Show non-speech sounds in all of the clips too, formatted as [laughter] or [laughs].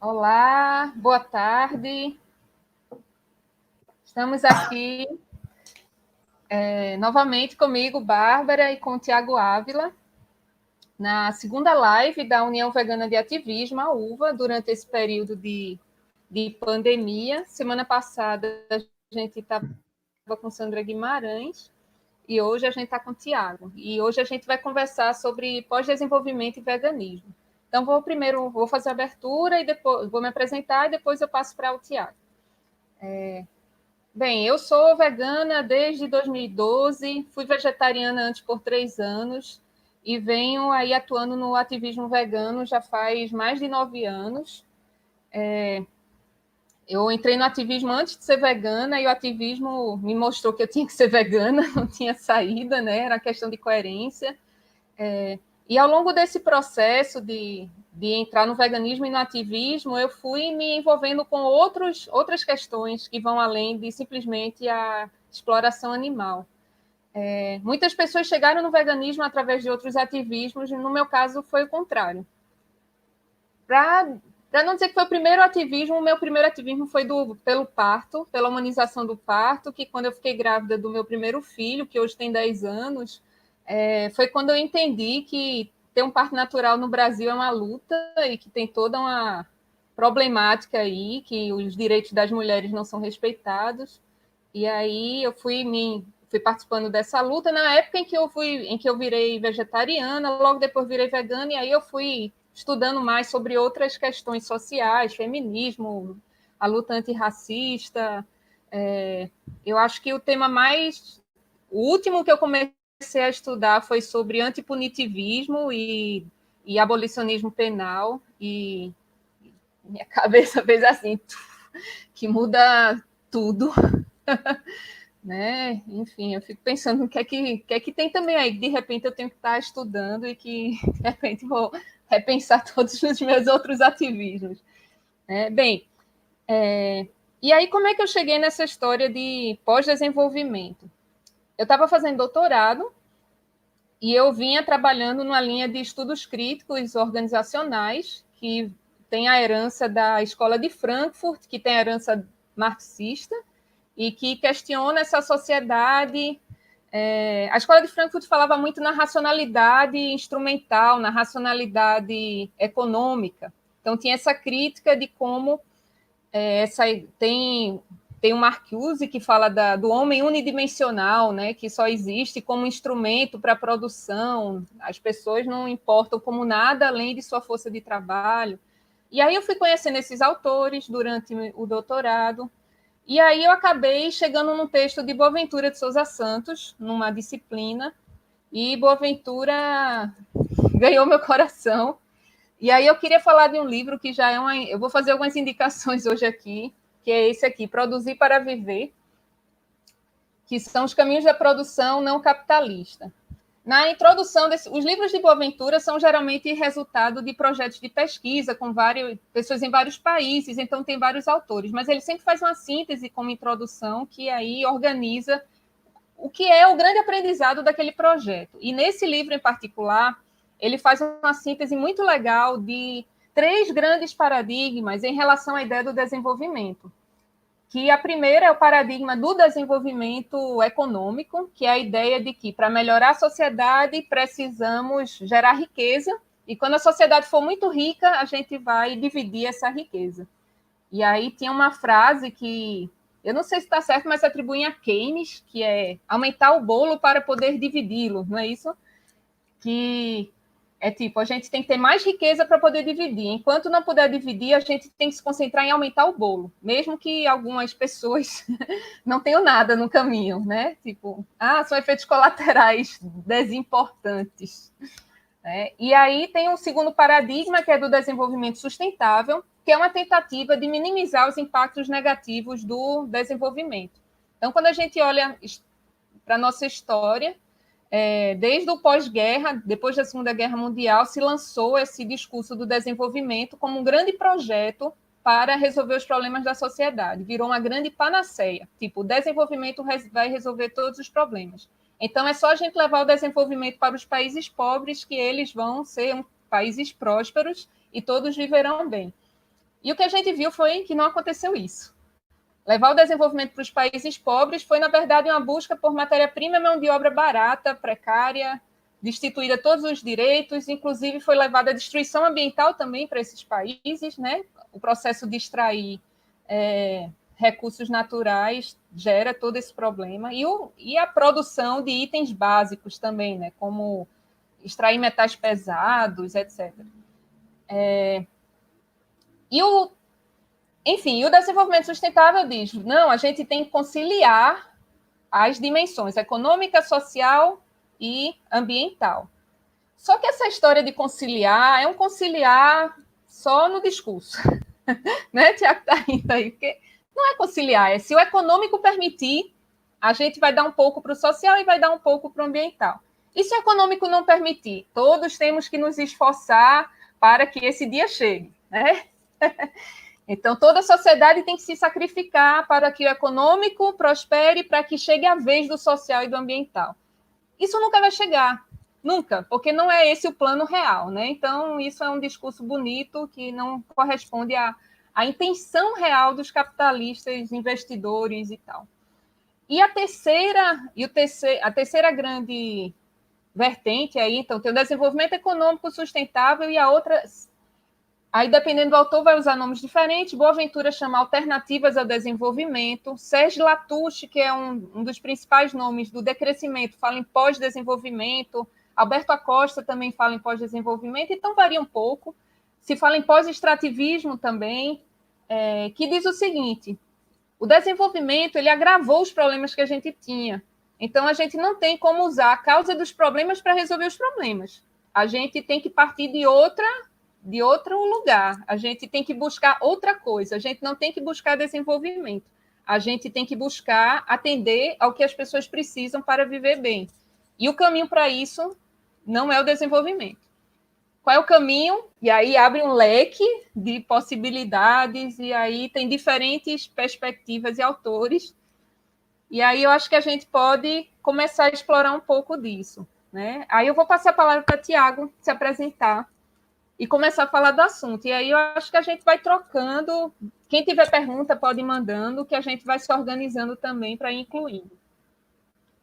Olá, boa tarde. Estamos aqui é, novamente comigo, Bárbara, e com o Tiago Ávila, na segunda live da União Vegana de Ativismo, a UVA, durante esse período de, de pandemia. Semana passada a gente estava com Sandra Guimarães e hoje a gente está com o Tiago. E hoje a gente vai conversar sobre pós-desenvolvimento e veganismo. Então, vou primeiro vou fazer a abertura e depois vou me apresentar e depois eu passo para o Tiago. É, bem, eu sou vegana desde 2012, fui vegetariana antes por três anos e venho aí atuando no ativismo vegano já faz mais de nove anos. É, eu entrei no ativismo antes de ser vegana e o ativismo me mostrou que eu tinha que ser [laughs] vegana, não tinha saída, né? Era questão de coerência. É, e ao longo desse processo de, de entrar no veganismo e no ativismo, eu fui me envolvendo com outros, outras questões que vão além de simplesmente a exploração animal. É, muitas pessoas chegaram no veganismo através de outros ativismos, no meu caso foi o contrário. Para não dizer que foi o primeiro ativismo, o meu primeiro ativismo foi do, pelo parto, pela humanização do parto, que quando eu fiquei grávida do meu primeiro filho, que hoje tem 10 anos, é, foi quando eu entendi que ter um parto natural no Brasil é uma luta e que tem toda uma problemática aí, que os direitos das mulheres não são respeitados. E aí eu fui me fui participando dessa luta na época em que eu fui em que eu virei vegetariana, logo depois virei vegana e aí eu fui estudando mais sobre outras questões sociais, feminismo, a luta antirracista. É, eu acho que o tema mais o último que eu comecei comecei a estudar foi sobre antipunitivismo e, e abolicionismo penal, e minha [laughs] cabeça fez assim, que muda tudo. [laughs] né? Enfim, eu fico pensando o que é que, que é que tem também aí, de repente eu tenho que estar estudando e que [laughs] de repente vou repensar todos os meus outros ativismos. É, bem, é, e aí como é que eu cheguei nessa história de pós-desenvolvimento? Eu estava fazendo doutorado e eu vinha trabalhando numa linha de estudos críticos organizacionais, que tem a herança da Escola de Frankfurt, que tem a herança marxista, e que questiona essa sociedade. É, a Escola de Frankfurt falava muito na racionalidade instrumental, na racionalidade econômica. Então, tinha essa crítica de como é, essa, tem tem o Marcuse que fala da, do homem unidimensional, né, que só existe como instrumento para a produção, as pessoas não importam como nada além de sua força de trabalho. E aí eu fui conhecendo esses autores durante o doutorado, e aí eu acabei chegando num texto de Boaventura de Souza Santos, numa disciplina, e Boaventura ganhou meu coração. E aí eu queria falar de um livro que já é uma. Eu vou fazer algumas indicações hoje aqui, que é esse aqui, Produzir para Viver, que são os caminhos da produção não capitalista. Na introdução, desse, os livros de Boaventura são geralmente resultado de projetos de pesquisa com várias pessoas em vários países, então tem vários autores, mas ele sempre faz uma síntese como introdução que aí organiza o que é o grande aprendizado daquele projeto. E nesse livro em particular, ele faz uma síntese muito legal de três grandes paradigmas em relação à ideia do desenvolvimento que a primeira é o paradigma do desenvolvimento econômico, que é a ideia de que para melhorar a sociedade precisamos gerar riqueza, e quando a sociedade for muito rica, a gente vai dividir essa riqueza. E aí tinha uma frase que eu não sei se está certo, mas atribuem a Keynes, que é aumentar o bolo para poder dividi-lo, não é isso? Que é tipo, a gente tem que ter mais riqueza para poder dividir. Enquanto não puder dividir, a gente tem que se concentrar em aumentar o bolo, mesmo que algumas pessoas [laughs] não tenham nada no caminho, né? Tipo, ah, são efeitos colaterais desimportantes. É, e aí tem um segundo paradigma, que é do desenvolvimento sustentável, que é uma tentativa de minimizar os impactos negativos do desenvolvimento. Então, quando a gente olha para a nossa história, é, desde o pós-guerra, depois da Segunda Guerra Mundial, se lançou esse discurso do desenvolvimento como um grande projeto para resolver os problemas da sociedade. Virou uma grande panaceia. Tipo, o desenvolvimento vai resolver todos os problemas. Então, é só a gente levar o desenvolvimento para os países pobres que eles vão ser países prósperos e todos viverão bem. E o que a gente viu foi que não aconteceu isso. Levar o desenvolvimento para os países pobres foi, na verdade, uma busca por matéria-prima e mão de obra barata, precária, destituída todos os direitos, inclusive foi levada a destruição ambiental também para esses países, né? O processo de extrair é, recursos naturais gera todo esse problema e, o, e a produção de itens básicos também, né? Como extrair metais pesados, etc. É, e o, enfim, o desenvolvimento sustentável diz: não, a gente tem que conciliar as dimensões econômica, social e ambiental. Só que essa história de conciliar é um conciliar só no discurso. [laughs] né, Tiago está rindo aí, porque não é conciliar, é se o econômico permitir, a gente vai dar um pouco para o social e vai dar um pouco para o ambiental. E se o econômico não permitir? Todos temos que nos esforçar para que esse dia chegue, né? [laughs] Então, toda a sociedade tem que se sacrificar para que o econômico prospere, para que chegue a vez do social e do ambiental. Isso nunca vai chegar, nunca, porque não é esse o plano real, né? Então, isso é um discurso bonito que não corresponde à, à intenção real dos capitalistas, investidores e tal. E a terceira, e o terceiro, a terceira grande vertente aí, então, tem o desenvolvimento econômico sustentável e a outra Aí, dependendo do autor, vai usar nomes diferentes. Boaventura chama Alternativas ao Desenvolvimento. Sérgio Latouche, que é um, um dos principais nomes do decrescimento, fala em pós-desenvolvimento. Alberto Acosta também fala em pós-desenvolvimento, então varia um pouco. Se fala em pós-extrativismo também, é, que diz o seguinte: o desenvolvimento ele agravou os problemas que a gente tinha. Então, a gente não tem como usar a causa dos problemas para resolver os problemas. A gente tem que partir de outra de outro lugar. A gente tem que buscar outra coisa. A gente não tem que buscar desenvolvimento. A gente tem que buscar atender ao que as pessoas precisam para viver bem. E o caminho para isso não é o desenvolvimento. Qual é o caminho? E aí abre um leque de possibilidades, e aí tem diferentes perspectivas e autores. E aí eu acho que a gente pode começar a explorar um pouco disso. Né? Aí eu vou passar a palavra para Tiago se apresentar e começar a falar do assunto. E aí eu acho que a gente vai trocando. Quem tiver pergunta pode ir mandando, que a gente vai se organizando também para ir incluindo.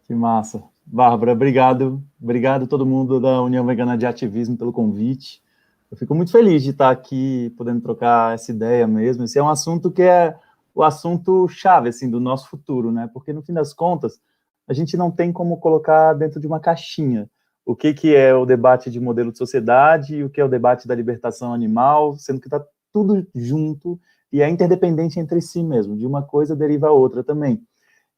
Que massa. Bárbara, obrigado. Obrigado a todo mundo da União Vegana de Ativismo pelo convite. Eu fico muito feliz de estar aqui podendo trocar essa ideia mesmo. Esse é um assunto que é o assunto chave assim do nosso futuro, né? Porque no fim das contas, a gente não tem como colocar dentro de uma caixinha o que, que é o debate de modelo de sociedade o que é o debate da libertação animal, sendo que está tudo junto e é interdependente entre si mesmo, de uma coisa deriva a outra também.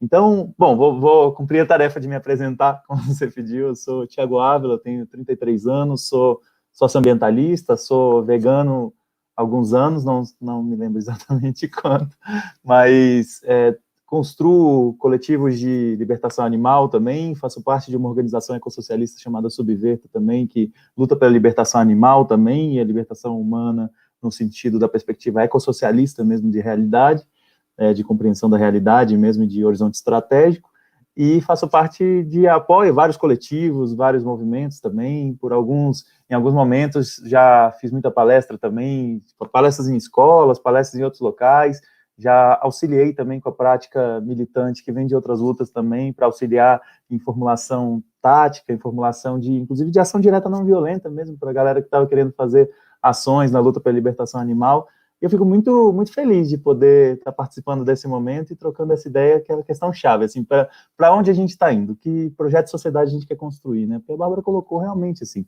Então, bom, vou, vou cumprir a tarefa de me apresentar, [laughs] como você pediu, eu sou Tiago Ávila, tenho 33 anos, sou socioambientalista, sou vegano há alguns anos, não, não me lembro [laughs] exatamente quanto, mas é, construo coletivos de libertação animal também, faço parte de uma organização ecossocialista chamada Subverta também, que luta pela libertação animal também, e a libertação humana no sentido da perspectiva ecossocialista mesmo de realidade, é, de compreensão da realidade mesmo de horizonte estratégico, e faço parte de apoio vários coletivos, vários movimentos também, por alguns, em alguns momentos já fiz muita palestra também, palestras em escolas, palestras em outros locais, já auxiliei também com a prática militante que vem de outras lutas também, para auxiliar em formulação tática, em formulação de, inclusive, de ação direta não violenta mesmo, para a galera que estava querendo fazer ações na luta pela libertação animal. E eu fico muito, muito feliz de poder estar tá participando desse momento e trocando essa ideia, que é a questão chave, assim, para onde a gente está indo, que projeto de sociedade a gente quer construir, né? Porque a Bárbara colocou realmente, assim,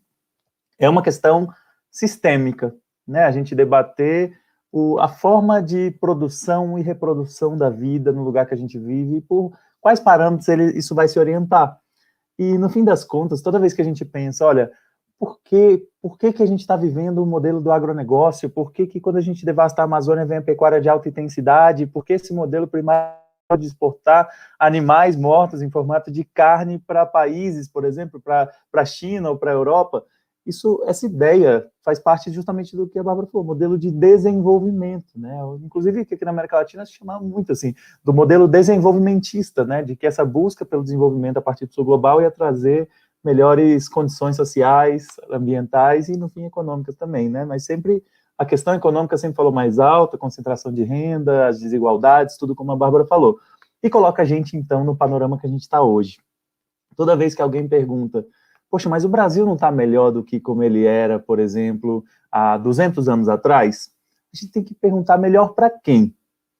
é uma questão sistêmica, né? A gente debater o, a forma de produção e reprodução da vida no lugar que a gente vive e por quais parâmetros ele, isso vai se orientar. E, no fim das contas, toda vez que a gente pensa, olha, por que, por que, que a gente está vivendo o modelo do agronegócio? Por que, que quando a gente devasta a Amazônia vem a pecuária de alta intensidade? Por que esse modelo primário de exportar animais mortos em formato de carne para países, por exemplo, para a China ou para a Europa? Isso, essa ideia faz parte justamente do que a Bárbara falou, modelo de desenvolvimento, né? Inclusive, que aqui na América Latina se chama muito assim, do modelo desenvolvimentista, né? De que essa busca pelo desenvolvimento a partir do sul global ia trazer melhores condições sociais, ambientais e, no fim, econômicas também, né? Mas sempre a questão econômica sempre falou mais alta, concentração de renda, as desigualdades, tudo como a Bárbara falou. E coloca a gente, então, no panorama que a gente está hoje. Toda vez que alguém pergunta, poxa, mas o Brasil não está melhor do que como ele era, por exemplo, há 200 anos atrás? A gente tem que perguntar melhor para quem?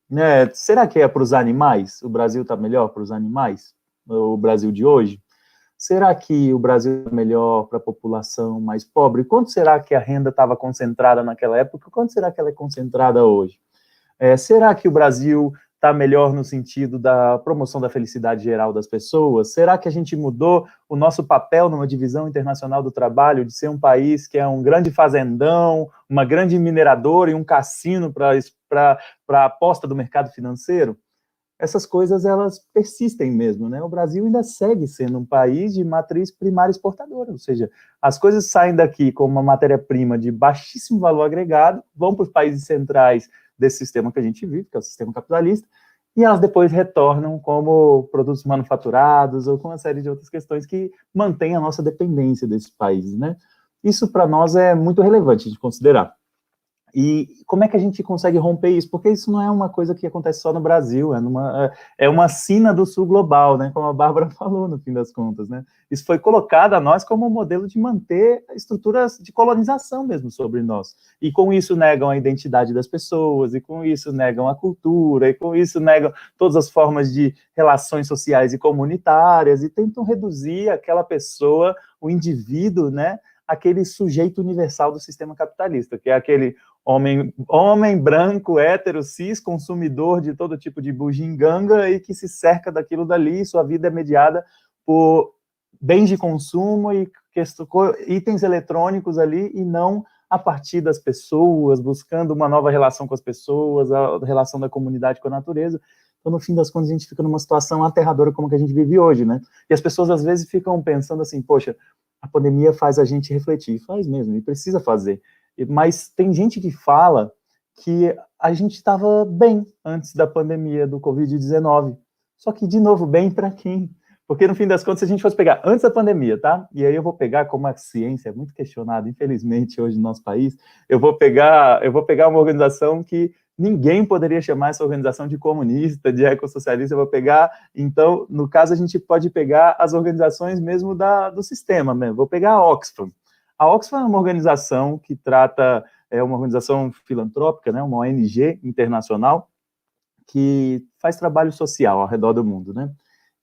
Né? Será que é para os animais? O Brasil está melhor para os animais? O Brasil de hoje? Será que o Brasil é melhor para a população mais pobre? Quanto será que a renda estava concentrada naquela época? Quanto será que ela é concentrada hoje? É, será que o Brasil está melhor no sentido da promoção da felicidade geral das pessoas? Será que a gente mudou o nosso papel numa divisão internacional do trabalho de ser um país que é um grande fazendão, uma grande mineradora e um cassino para a aposta do mercado financeiro? essas coisas elas persistem mesmo, né? O Brasil ainda segue sendo um país de matriz primária exportadora, ou seja, as coisas saem daqui como uma matéria-prima de baixíssimo valor agregado, vão para os países centrais desse sistema que a gente vive, que é o sistema capitalista, e elas depois retornam como produtos manufaturados ou com uma série de outras questões que mantêm a nossa dependência desses países, né? Isso para nós é muito relevante de considerar. E como é que a gente consegue romper isso? Porque isso não é uma coisa que acontece só no Brasil, é, numa, é uma sina do sul global, né? Como a Bárbara [laughs] falou, no fim das contas, né? Isso foi colocado a nós como um modelo de manter estruturas de colonização mesmo sobre nós. E com isso negam a identidade das pessoas, e com isso negam a cultura, e com isso negam todas as formas de relações sociais e comunitárias, e tentam reduzir aquela pessoa, o indivíduo, né? aquele sujeito universal do sistema capitalista, que é aquele homem, homem branco, hétero, cis, consumidor de todo tipo de bugiganga e que se cerca daquilo dali, sua vida é mediada por bens de consumo e itens eletrônicos ali e não a partir das pessoas, buscando uma nova relação com as pessoas, a relação da comunidade com a natureza. Então, no fim das contas, a gente fica numa situação aterradora como que a gente vive hoje, né? E as pessoas, às vezes, ficam pensando assim, poxa, a pandemia faz a gente refletir, faz mesmo, e precisa fazer. Mas tem gente que fala que a gente estava bem antes da pandemia do Covid-19. Só que, de novo, bem para quem? Porque, no fim das contas, se a gente fosse pegar antes da pandemia, tá? E aí eu vou pegar, como a ciência é muito questionada, infelizmente, hoje no nosso país, eu vou pegar, eu vou pegar uma organização que ninguém poderia chamar essa organização de comunista, de ecossocialista, eu vou pegar, então, no caso, a gente pode pegar as organizações mesmo da, do sistema, mesmo. vou pegar a Oxfam. A Oxfam é uma organização que trata, é uma organização filantrópica, né, uma ONG internacional, que faz trabalho social ao redor do mundo, né?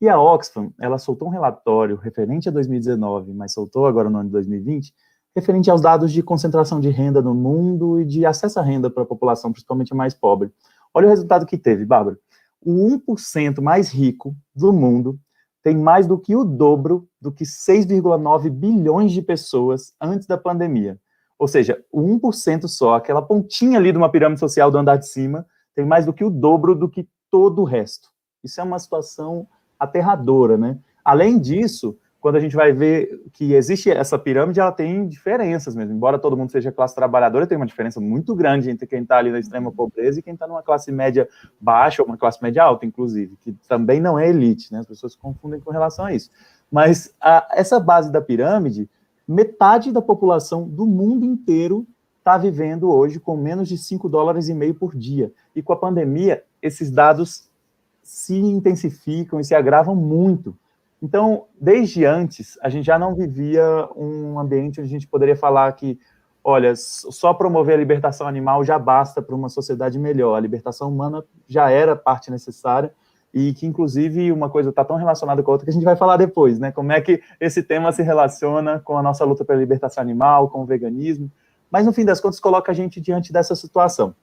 E a Oxfam, ela soltou um relatório referente a 2019, mas soltou agora no ano de 2020, referente aos dados de concentração de renda no mundo e de acesso à renda para a população, principalmente a mais pobre. Olha o resultado que teve, Bárbara. O 1% mais rico do mundo tem mais do que o dobro do que 6,9 bilhões de pessoas antes da pandemia. Ou seja, o 1% só, aquela pontinha ali de uma pirâmide social do andar de cima, tem mais do que o dobro do que todo o resto. Isso é uma situação aterradora, né? Além disso, quando a gente vai ver que existe essa pirâmide, ela tem diferenças mesmo. Embora todo mundo seja classe trabalhadora, tem uma diferença muito grande entre quem está ali na extrema pobreza e quem está numa classe média baixa ou uma classe média alta, inclusive, que também não é elite, né? As pessoas se confundem com relação a isso. Mas a, essa base da pirâmide, metade da população do mundo inteiro está vivendo hoje com menos de 5 dólares e meio por dia. E com a pandemia, esses dados se intensificam e se agravam muito. Então, desde antes, a gente já não vivia um ambiente onde a gente poderia falar que, olha, só promover a libertação animal já basta para uma sociedade melhor. A libertação humana já era parte necessária e que, inclusive, uma coisa está tão relacionada com a outra que a gente vai falar depois, né? Como é que esse tema se relaciona com a nossa luta pela libertação animal, com o veganismo. Mas, no fim das contas, coloca a gente diante dessa situação.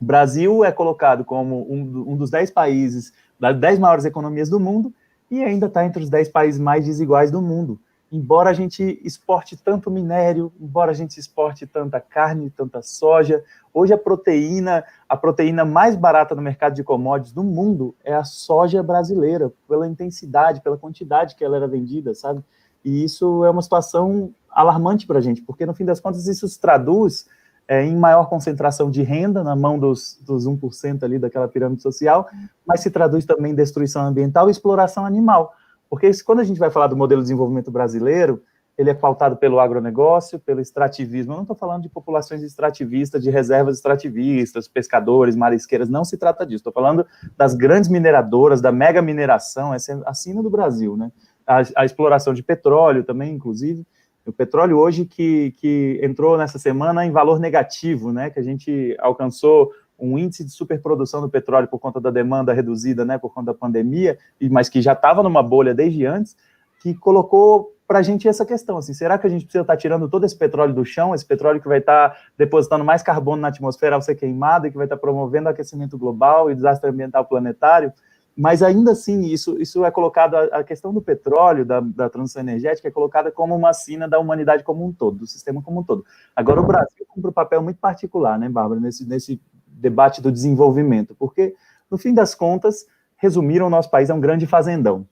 O Brasil é colocado como um, um dos dez países, das dez maiores economias do mundo, e ainda está entre os 10 países mais desiguais do mundo. Embora a gente exporte tanto minério, embora a gente exporte tanta carne, tanta soja, hoje a proteína, a proteína mais barata no mercado de commodities do mundo é a soja brasileira, pela intensidade, pela quantidade que ela era vendida, sabe? E isso é uma situação alarmante para a gente, porque no fim das contas isso se traduz é, em maior concentração de renda na mão dos, dos 1% ali daquela pirâmide social, mas se traduz também em destruição ambiental e exploração animal. Porque quando a gente vai falar do modelo de desenvolvimento brasileiro, ele é pautado pelo agronegócio, pelo extrativismo. Eu não estou falando de populações extrativistas, de reservas extrativistas, pescadores, marisqueiras, não se trata disso. Estou falando das grandes mineradoras, da mega mineração, essa é a sina do Brasil, né? A, a, exploração de petróleo também, inclusive. O petróleo hoje que, que entrou nessa semana em valor negativo, né? Que a gente alcançou um índice de superprodução do petróleo por conta da demanda reduzida, né? Por conta da pandemia, mas que já estava numa bolha desde antes, que colocou para a gente essa questão, assim, será que a gente precisa estar tá tirando todo esse petróleo do chão, esse petróleo que vai estar tá depositando mais carbono na atmosfera ao ser queimado e que vai estar tá promovendo aquecimento global e desastre ambiental planetário? Mas ainda assim, isso, isso é colocado, a, questão do petróleo, da, da transição energética, é colocada como uma sina da humanidade como um todo, do sistema como um todo. Agora, o Brasil cumpre um papel muito particular, né, Bárbara, nesse, nesse debate do desenvolvimento, porque, no fim das contas, resumiram, o nosso país é um grande fazendão.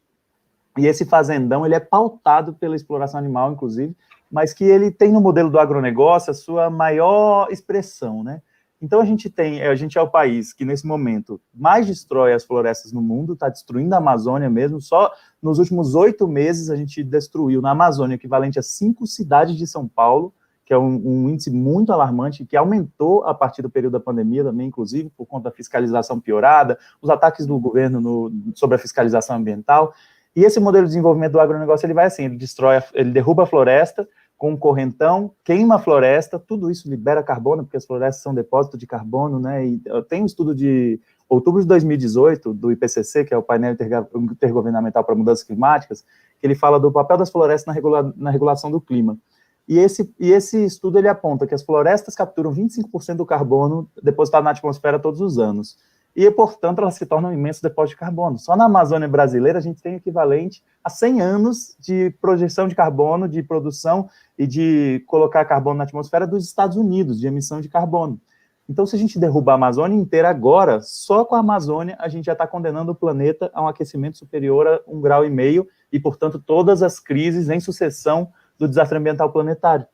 E esse fazendão, ele é pautado pela exploração animal, inclusive, mas que ele tem no modelo do agronegócio a sua maior expressão, né? Então a gente tem, a gente é o país que nesse momento mais destrói as florestas no mundo, está destruindo a Amazônia mesmo. Só nos últimos oito meses a gente destruiu na Amazônia equivalente a cinco cidades de São Paulo, que é um, um, índice muito alarmante, que aumentou a partir do período da pandemia também, inclusive por conta da fiscalização piorada, os ataques do governo no, sobre a fiscalização ambiental. E esse modelo de desenvolvimento do agronegócio, ele vai assim, ele destrói, ele derruba a floresta com um correntão, queima a floresta, tudo isso libera carbono, porque as florestas são depósito de carbono, né, e tem um estudo de outubro de 2018, do IPCC, que é o painel intergovernamental para mudanças climáticas, que ele fala do papel das florestas na, regula na regulação do clima. E esse, e esse estudo ele aponta que as florestas capturam 25% do carbono depositado na atmosfera todos os anos e, portanto, elas se tornam um imenso depósito de carbono. Só na Amazônia brasileira a gente tem equivalente a 100 anos de projeção de carbono, de produção e de colocar carbono na atmosfera dos Estados Unidos, de emissão de carbono. Então, se a gente derrubar a Amazônia inteira agora, só com a Amazônia a gente já está condenando o planeta a um aquecimento superior a um grau e meio e, portanto, todas as crises em sucessão do desastre ambiental planetário.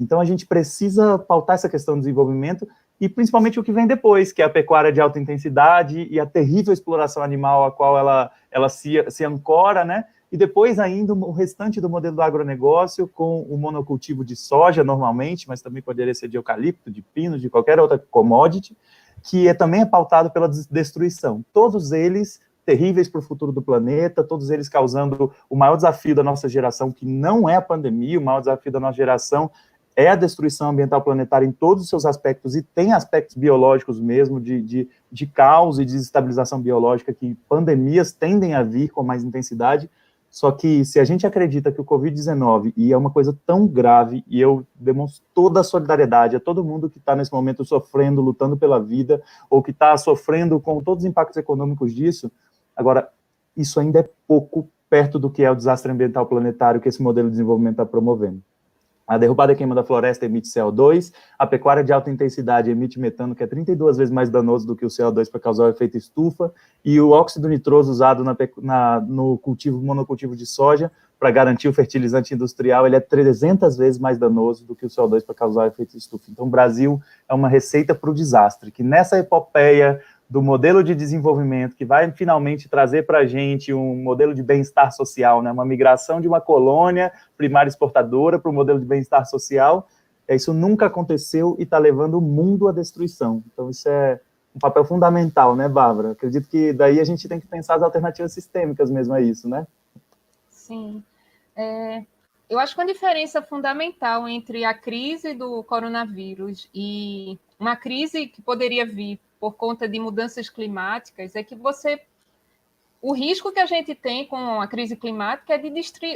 Então, a gente precisa pautar essa questão do desenvolvimento e principalmente o que vem depois, que é a pecuária de alta intensidade e a terrível exploração animal a qual ela, ela se, se ancora, né? E depois ainda o restante do modelo do agronegócio com o monocultivo de soja normalmente, mas também poderia ser de eucalipto, de pino, de qualquer outra commodity, que é também é pautado pela destruição. Todos eles terríveis para o futuro do planeta, todos eles causando o maior desafio da nossa geração, que não é a pandemia, o maior desafio da nossa geração é a destruição ambiental planetária em todos os seus aspectos, e tem aspectos biológicos mesmo, de, de, de caos e desestabilização biológica, que pandemias tendem a vir com mais intensidade, só que se a gente acredita que o Covid-19, e é uma coisa tão grave, e eu demonstro toda a solidariedade a todo mundo que está nesse momento sofrendo, lutando pela vida, ou que está sofrendo com todos os impactos econômicos disso, agora, isso ainda é pouco perto do que é o desastre ambiental planetário que esse modelo de desenvolvimento está promovendo. A derrubada e queima da floresta emite CO2, a pecuária de alta intensidade emite metano, que é 32 vezes mais danoso do que o CO2 para causar o efeito estufa, e o óxido nitroso usado na, na, no cultivo, monocultivo de soja, para garantir o fertilizante industrial, ele é 300 vezes mais danoso do que o CO2 para causar o efeito estufa. Então, o Brasil é uma receita para o desastre, que nessa epopeia do modelo de desenvolvimento que vai finalmente trazer para a gente um modelo de bem-estar social, né? uma migração de uma colônia primária exportadora para o modelo de bem-estar social. É, isso nunca aconteceu e está levando o mundo à destruição. Então, isso é um papel fundamental, né, Bárbara? Acredito que daí a gente tem que pensar as alternativas sistêmicas mesmo a isso, né? Sim. É, eu acho que uma diferença fundamental entre a crise do coronavírus e uma crise que poderia vir por conta de mudanças climáticas é que você o risco que a gente tem com a crise climática é de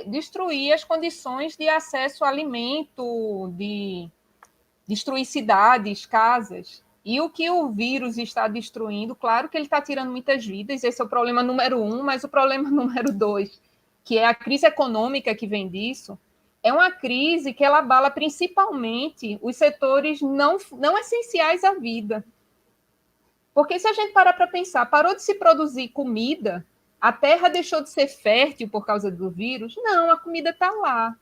destruir as condições de acesso a alimento, de destruir cidades, casas. E o que o vírus está destruindo, claro que ele está tirando muitas vidas, esse é o problema número um, mas o problema [laughs] número dois, que é a crise econômica que vem disso, é uma crise que ela abala principalmente os setores não, não essenciais à vida. Porque se a gente parar para pensar, parou de se produzir comida, a terra deixou de ser fértil por causa do vírus? Não, a comida está lá.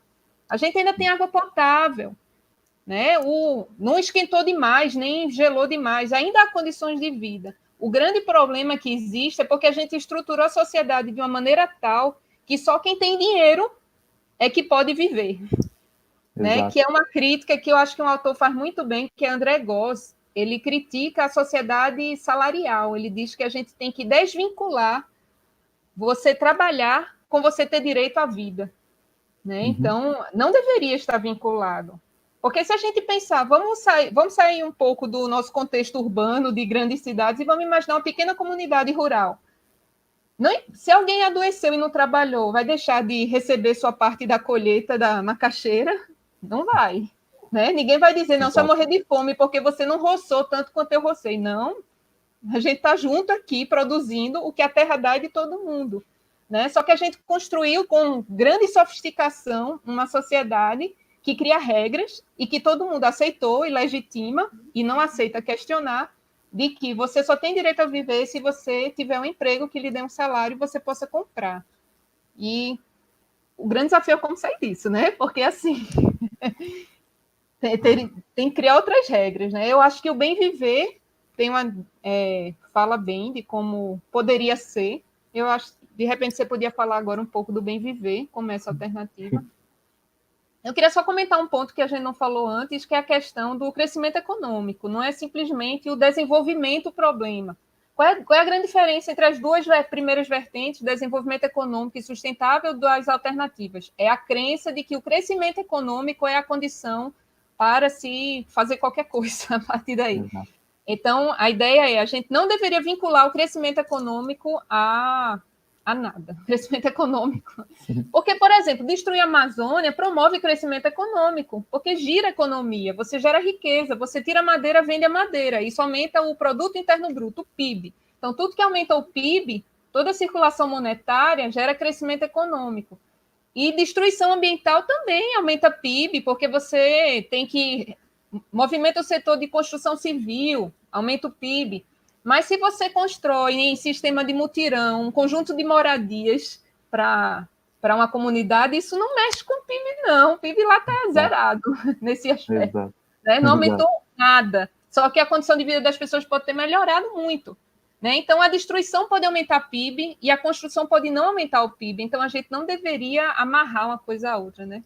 A gente ainda tem água potável. Né? O, não esquentou demais, nem gelou demais, ainda há condições de vida. O grande problema que existe é porque a gente estruturou a sociedade de uma maneira tal que só quem tem dinheiro é que pode viver. né? Que é uma crítica que eu acho que um autor faz muito bem, que é André Goss. Ele critica a sociedade salarial. Ele diz que a gente tem que desvincular você trabalhar com você ter direito à vida. Né? Uhum. Então, não deveria estar vinculado. Porque se a gente pensar, vamos sair, vamos sair um pouco do nosso contexto urbano, de grandes cidades, e vamos imaginar uma pequena comunidade rural. Não, se alguém adoeceu e não trabalhou, vai deixar de receber sua parte da colheita da macaxeira? Não vai. Né? Ninguém vai dizer, não, só morrer de fome porque você não roçou tanto quanto eu rocei. Não. A gente está junto aqui produzindo o que a terra dá de todo mundo. Né? Só que a gente construiu com grande sofisticação uma sociedade que cria regras e que todo mundo aceitou e legitima e não aceita questionar de que você só tem direito a viver se você tiver um emprego que lhe dê um salário e você possa comprar. E o grande desafio é como sair disso, né? Porque assim [laughs] tem, tem, que criar outras regras, né? Eu acho que o bem viver tem uma é, fala bem de como poderia ser. Eu acho de repente você podia falar agora um pouco do bem viver como essa alternativa. Eu queria só comentar um ponto que a gente não falou antes, que é a questão do crescimento econômico. Não é simplesmente o desenvolvimento o problema. Qual é, qual é, a grande diferença entre as duas primeiras vertentes, desenvolvimento econômico e sustentável, das alternativas? É a crença de que o crescimento econômico é a condição para se fazer qualquer coisa [laughs] a partir daí. Uhum. Então, a ideia é a gente não deveria vincular o crescimento econômico a a nada, crescimento [laughs] econômico. Porque, por exemplo, destruir a Amazônia promove crescimento econômico, porque gira a economia, você gera riqueza, você tira madeira, vende a madeira, isso aumenta o produto interno bruto, o PIB. Então, tudo que aumenta o PIB, toda a circulação monetária gera crescimento econômico. E destruição ambiental também aumenta PIB, porque você tem que movimenta o setor de construção civil, aumenta o PIB. Mas se você constrói em sistema de mutirão um conjunto de moradias para para uma comunidade, isso não mexe com o PIB, não. O PIB lá está zerado [laughs] nesse aspecto. Né? Não aumentou nada. Só que a condição de vida das pessoas pode ter melhorado muito. Né? Então, a destruição pode aumentar o PIB e a construção pode não aumentar o PIB. Então, a gente não deveria amarrar uma coisa à outra, né?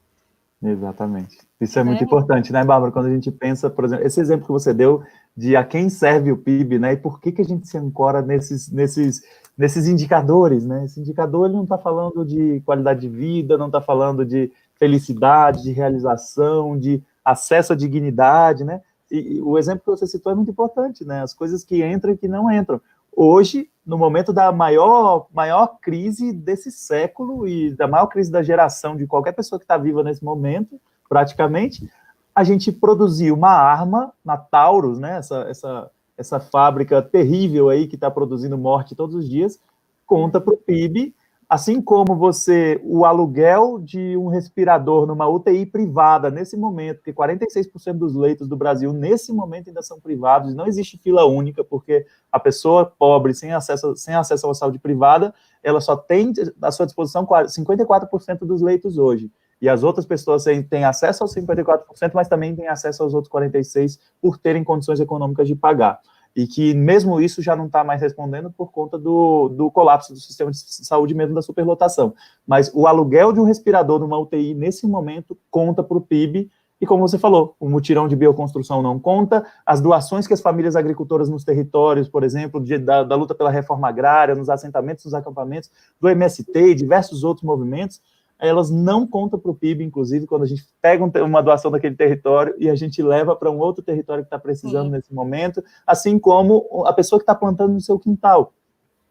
Exatamente. Isso é muito é. importante, né, Bárbara? Quando a gente pensa, por exemplo, esse exemplo que você deu de a quem serve o PIB, né? E por que, que a gente se ancora nesses, nesses, nesses indicadores, né? Esse indicador ele não está falando de qualidade de vida, não está falando de felicidade, de realização, de acesso à dignidade, né? E, e, o exemplo que você citou é muito importante, né? As coisas que entram e que não entram. Hoje, no momento da maior, maior crise desse século e da maior crise da geração de qualquer pessoa que está viva nesse momento, praticamente, a gente produziu uma arma na Taurus, né, essa, essa, essa fábrica terrível aí que está produzindo morte todos os dias, conta para o PIB, assim como você, o aluguel de um respirador numa UTI privada nesse momento, porque 46% dos leitos do Brasil nesse momento ainda são privados, não existe fila única, porque a pessoa pobre, sem acesso, sem acesso à saúde privada, ela só tem à sua disposição 54% dos leitos hoje e as outras pessoas têm acesso aos 54%, mas também têm acesso aos outros 46% por terem condições econômicas de pagar. E que mesmo isso já não está mais respondendo por conta do, do colapso do sistema de saúde, mesmo da superlotação. Mas o aluguel de um respirador numa UTI, nesse momento, conta para o PIB, e como você falou, o mutirão de bioconstrução não conta, as doações que as famílias agricultoras nos territórios, por exemplo, de, da, da, luta pela reforma agrária, nos assentamentos, nos acampamentos, do MST e diversos outros movimentos, elas não contam para o PIB, inclusive, quando a gente pega uma doação daquele território e a gente leva para um outro território que está precisando Sim. nesse momento, assim como a pessoa que está plantando no seu quintal,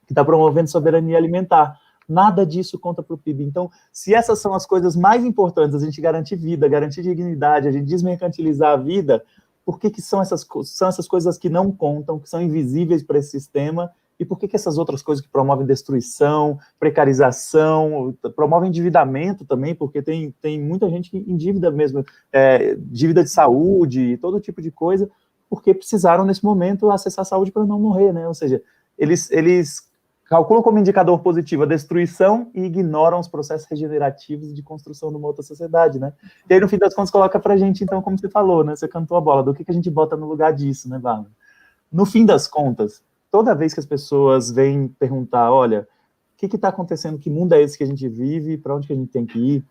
que está promovendo soberania alimentar. Nada disso conta para o PIB. Então, se essas são as coisas mais importantes, a gente garantir vida, garantir dignidade, a gente desmercantilizar a vida, por que, que são, essas, são essas coisas que não contam, que são invisíveis para esse sistema e por que, que essas outras coisas que promovem destruição, precarização, promovem endividamento também, porque tem, tem muita gente em dívida mesmo, é, dívida de saúde, todo tipo de coisa, porque precisaram, nesse momento, acessar a saúde para não morrer, né? Ou seja, eles, eles calculam como indicador positivo a destruição e ignoram os processos regenerativos de construção de uma outra sociedade, né? E aí, no fim das contas, coloca para a gente, então, como você falou, né? Você cantou a bola, do que, que a gente bota no lugar disso, né, Bárbara? No fim das contas, toda vez que as pessoas vêm perguntar, olha, o que está acontecendo, que mundo é esse que a gente vive, para onde que a gente tem que ir,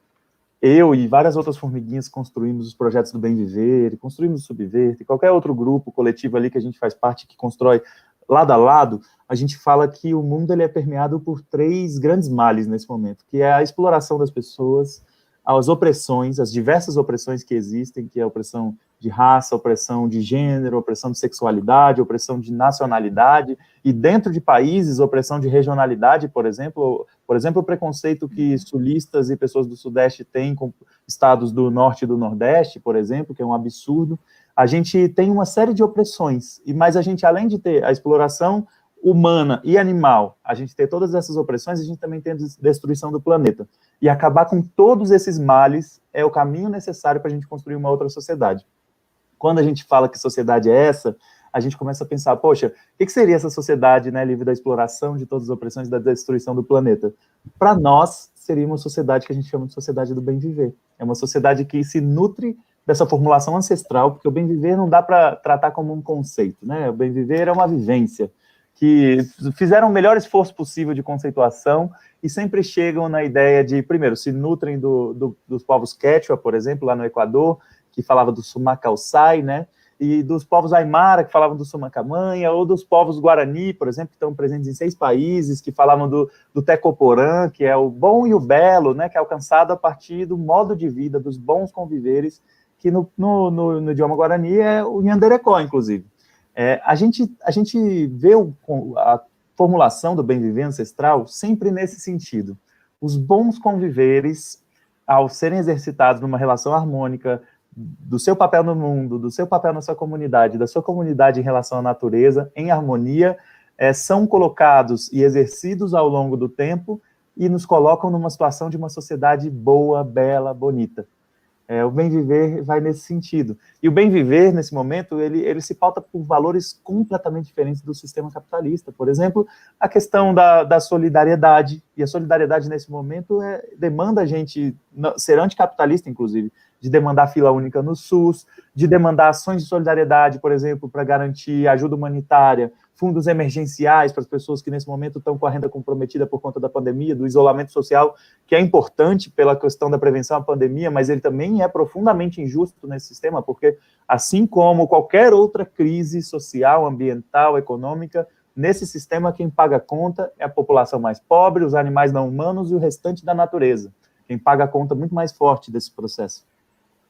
eu e várias outras formiguinhas construímos os projetos do Bem Viver, construímos o Subverte, qualquer outro grupo coletivo ali que a gente faz parte, que constrói lado a lado, a gente fala que o mundo ele é permeado por três grandes males nesse momento, que é a exploração das pessoas, as opressões, as diversas opressões que existem, que é a opressão de raça, opressão de gênero, opressão de sexualidade, opressão de nacionalidade, e dentro de países, opressão de regionalidade, por exemplo, por exemplo, o preconceito que sulistas e pessoas do Sudeste têm com estados do Norte e do Nordeste, por exemplo, que é um absurdo. A gente tem uma série de opressões, e mas a gente, além de ter a exploração humana e animal, a gente ter todas essas opressões, a gente também tem a destruição do planeta. E acabar com todos esses males é o caminho necessário para a gente construir uma outra sociedade quando a gente fala que sociedade é essa, a gente começa a pensar, poxa, o que, seria essa sociedade né, livre da exploração de todas as opressões e da destruição do planeta? Para nós, seria uma sociedade que a gente chama de sociedade do bem viver. É uma sociedade que se nutre dessa formulação ancestral, porque o bem viver não dá para tratar como um conceito, né? O bem viver é uma vivência que fizeram o melhor esforço possível de conceituação e sempre chegam na ideia de, primeiro, se nutrem do, do, dos povos Quechua, por exemplo, lá no Equador, que falava do Sumacalçai, né? E dos povos Aymara, que falavam do Sumacamanha, ou dos povos Guarani, por exemplo, que estão presentes em seis países, que falavam do, do Tecoporã, que é o bom e o belo, né? Que é alcançado a partir do modo de vida, dos bons conviveres, que no, no, no, no idioma Guarani é o Nhanderecó, inclusive. É, a, gente, a gente vê o, a formulação do bem viver ancestral sempre nesse sentido. Os bons conviveres, ao serem exercitados numa relação harmônica, do seu papel no mundo, do seu papel na sua comunidade, da sua comunidade em relação à natureza, em harmonia, é, são colocados e exercidos ao longo do tempo e nos colocam numa situação de uma sociedade boa, bela, bonita. É, o bem viver vai nesse sentido. E o bem viver, nesse momento, ele, ele se pauta por valores completamente diferentes do sistema capitalista. Por exemplo, a questão da, da solidariedade. E a solidariedade, nesse momento, é, demanda a gente ser anticapitalista, inclusive de demandar fila única no SUS, de demandar ações de solidariedade, por exemplo, para garantir ajuda humanitária, fundos emergenciais para as pessoas que nesse momento estão com a renda comprometida por conta da pandemia, do isolamento social, que é importante pela questão da prevenção à pandemia, mas ele também é profundamente injusto nesse sistema, porque assim como qualquer outra crise social, ambiental, econômica, nesse sistema quem paga a conta é a população mais pobre, os animais não humanos e o restante da natureza. Quem paga a conta muito mais forte desse processo.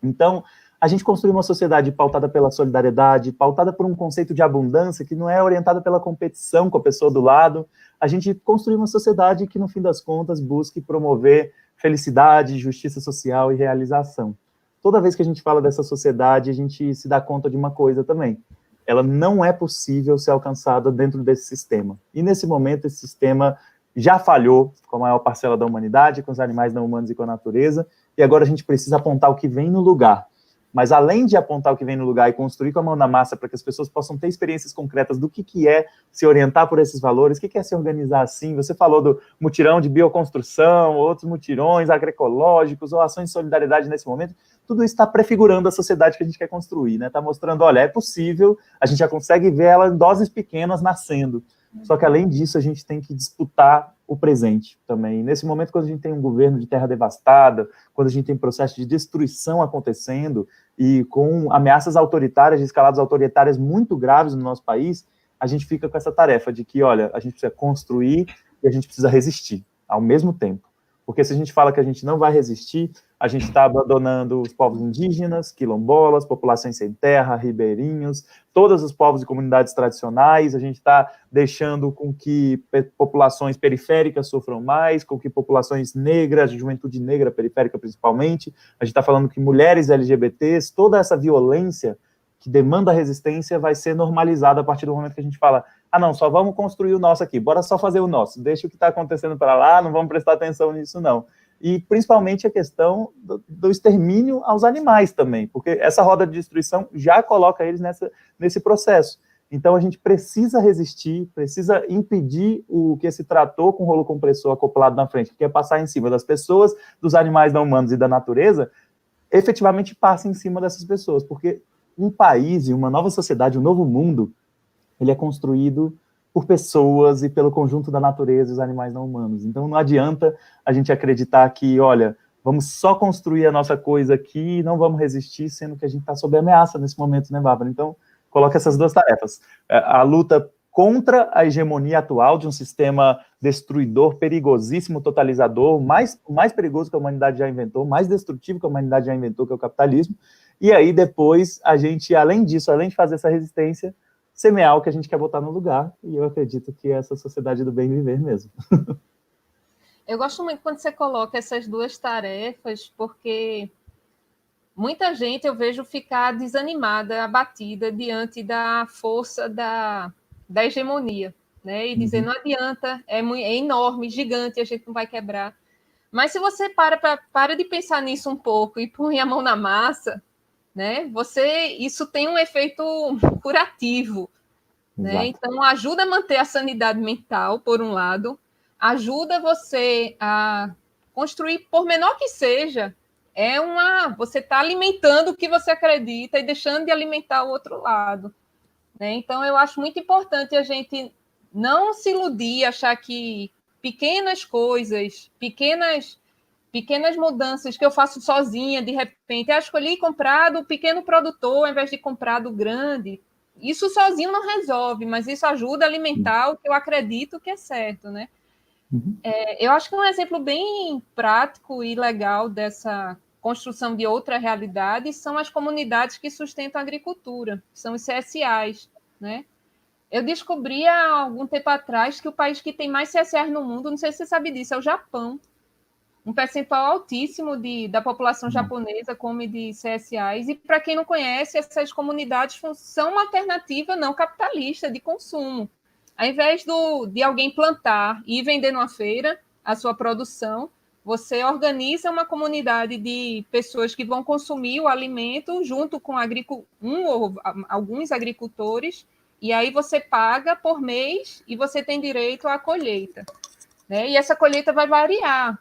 Então, a gente construiu uma sociedade pautada pela solidariedade, pautada por um conceito de abundância que não é orientada pela competição com a pessoa do lado. A gente construiu uma sociedade que, no fim das contas, busque promover felicidade, justiça social e realização. Toda vez que a gente fala dessa sociedade, a gente se dá conta de uma coisa também. Ela não é possível ser alcançada dentro desse sistema. E nesse momento, esse sistema já falhou com a maior parcela da humanidade, com os animais não humanos e com a natureza, e agora a gente precisa apontar o que vem no lugar. Mas além de apontar o que vem no lugar e construir com a mão na massa para que as pessoas possam ter experiências concretas do que, que é se orientar por esses valores, o que, que é se organizar assim. Você falou do mutirão de bioconstrução, outros mutirões agroecológicos ou ações de solidariedade nesse momento. Tudo isso está prefigurando a sociedade que a gente quer construir, né? Está mostrando, olha, é possível, a gente já consegue ver ela em doses pequenas nascendo. Só que além disso, a gente tem que disputar o presente também. nesse momento, quando a gente tem um governo de terra devastada, quando a gente tem processo de destruição acontecendo e com ameaças autoritárias, escaladas autoritárias muito graves no nosso país, a gente fica com essa tarefa de que, olha, a gente precisa construir e a gente precisa resistir ao mesmo tempo. Porque se a gente fala que a gente não vai resistir, a gente está abandonando os povos indígenas, quilombolas, populações sem terra, ribeirinhos, todos os povos e comunidades tradicionais, a gente está deixando com que populações periféricas sofram mais, com que populações negras, juventude negra periférica principalmente, a gente está falando que mulheres LGBTs, toda essa violência que demanda resistência vai ser normalizada a partir do momento que a gente fala ah, não, só vamos construir o nosso aqui, bora só fazer o nosso, deixa o que está acontecendo para lá, não vamos prestar atenção nisso, não e principalmente a questão do, do, extermínio aos animais também, porque essa roda de destruição já coloca eles nessa, nesse processo. Então a gente precisa resistir, precisa impedir o que esse trator com rolo compressor acoplado na frente, que quer passar em cima das pessoas, dos animais não humanos e da natureza, efetivamente passa em cima dessas pessoas, porque um país e uma nova sociedade, um novo mundo, ele é construído por pessoas e pelo conjunto da natureza e os animais não humanos. Então não adianta a gente acreditar que, olha, vamos só construir a nossa coisa aqui e não vamos resistir, sendo que a gente está sob ameaça nesse momento, né, Bárbara? Então, coloca essas duas tarefas. É, a luta contra a hegemonia atual de um sistema destruidor, perigosíssimo, totalizador, mais, mais perigoso que a humanidade já inventou, mais destrutivo que a humanidade já inventou, que é o capitalismo. E aí, depois, a gente, além disso, além de fazer essa resistência, semear o que a gente quer botar no lugar. E eu acredito que é essa sociedade do bem viver mesmo. [laughs] Eu gosto muito quando você coloca essas duas tarefas, porque muita gente eu vejo ficar desanimada, abatida diante da força da, da hegemonia, né? E dizer uhum. não adianta, é, é enorme, gigante, a gente não vai quebrar. Mas se você para, pra, para de pensar nisso um pouco e põe a mão na massa, né? Você isso tem um efeito [laughs] curativo, né? Então ajuda a manter a sanidade mental por um lado, ajuda você a construir, por menor que seja, é uma. Você está alimentando o que você acredita e deixando de alimentar o outro lado. Né? Então, eu acho muito importante a gente não se iludir, achar que pequenas coisas, pequenas pequenas mudanças que eu faço sozinha, de repente, ah, escolhi comprar do pequeno produtor ao invés de comprar do grande. Isso sozinho não resolve, mas isso ajuda a alimentar o que eu acredito que é certo, né? Uhum. É, eu acho que um exemplo bem prático e legal dessa construção de outra realidade são as comunidades que sustentam a agricultura, são os CSAs, né? Eu descobri há algum tempo atrás que o país que tem mais CSAs no mundo, não sei se você sabe disso, é o Japão. Um percentual altíssimo de, da população uhum. japonesa come de CSAs. E, para quem não conhece, essas comunidades são uma alternativa não capitalista de consumo. Ao invés do, de alguém plantar e vender numa feira a sua produção, você organiza uma comunidade de pessoas que vão consumir o alimento junto com um ou alguns agricultores, e aí você paga por mês e você tem direito à colheita. Né? E essa colheita vai variar.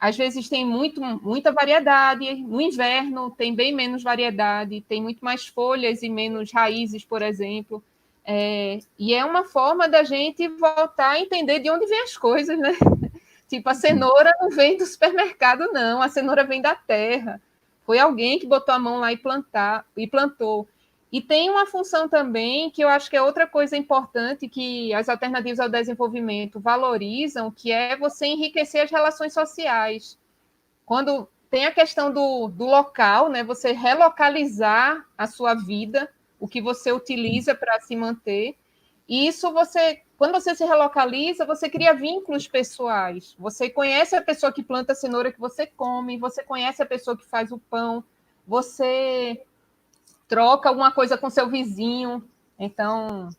Às vezes tem muito, muita variedade, no inverno tem bem menos variedade, tem muito mais folhas e menos raízes, por exemplo. É, e é uma forma da gente voltar a entender de onde vêm as coisas, né? [laughs] Tipo, a cenoura não vem do supermercado, não, a cenoura vem da terra. Foi alguém que botou a mão lá e, plantar, e plantou. E tem uma função também que eu acho que é outra coisa importante que as alternativas ao desenvolvimento valorizam, que é você enriquecer as relações sociais. Quando tem a questão do, do local, né? Você relocalizar a sua vida o que você utiliza para se manter. E isso você, quando você se relocaliza, você cria vínculos pessoais. Você conhece a pessoa que planta a cenoura que você come, você conhece a pessoa que faz o pão, você troca alguma coisa com seu vizinho. Então,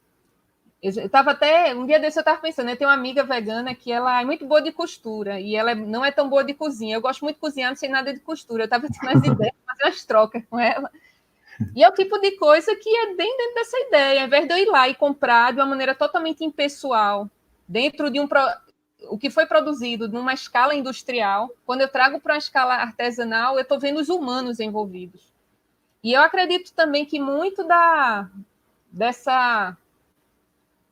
eu estava até um dia desse eu estava pensando, eu tenho uma amiga vegana que ela é muito boa de costura e ela não é tão boa de cozinha. Eu gosto muito de cozinhar, não sei nada de costura. Eu estava tendo as [laughs] ideias de fazer umas trocas com ela. E é o tipo de coisa que é bem dentro dessa ideia. Ao invés de eu ir lá e comprar de uma maneira totalmente impessoal, dentro de um. Pro... O que foi produzido numa escala industrial, quando eu trago para uma escala artesanal, eu estou vendo os humanos envolvidos. E eu acredito também que muito da dessa.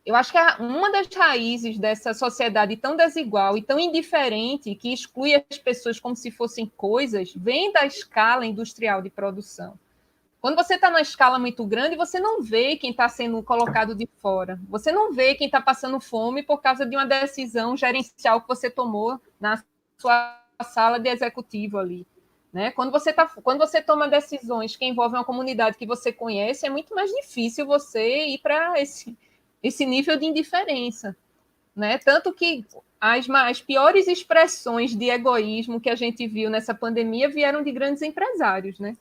Eu acho que uma das raízes dessa sociedade tão desigual e tão indiferente, que exclui as pessoas como se fossem coisas, vem da escala industrial de produção. Quando você está numa escala muito grande, você não vê quem está sendo colocado de fora. Você não vê quem está passando fome por causa de uma decisão gerencial que você tomou na sua sala de executivo ali. Né? Quando, você tá, quando você toma decisões que envolvem uma comunidade que você conhece, é muito mais difícil você ir para esse, esse nível de indiferença. Né? Tanto que as, as piores expressões de egoísmo que a gente viu nessa pandemia vieram de grandes empresários. Né?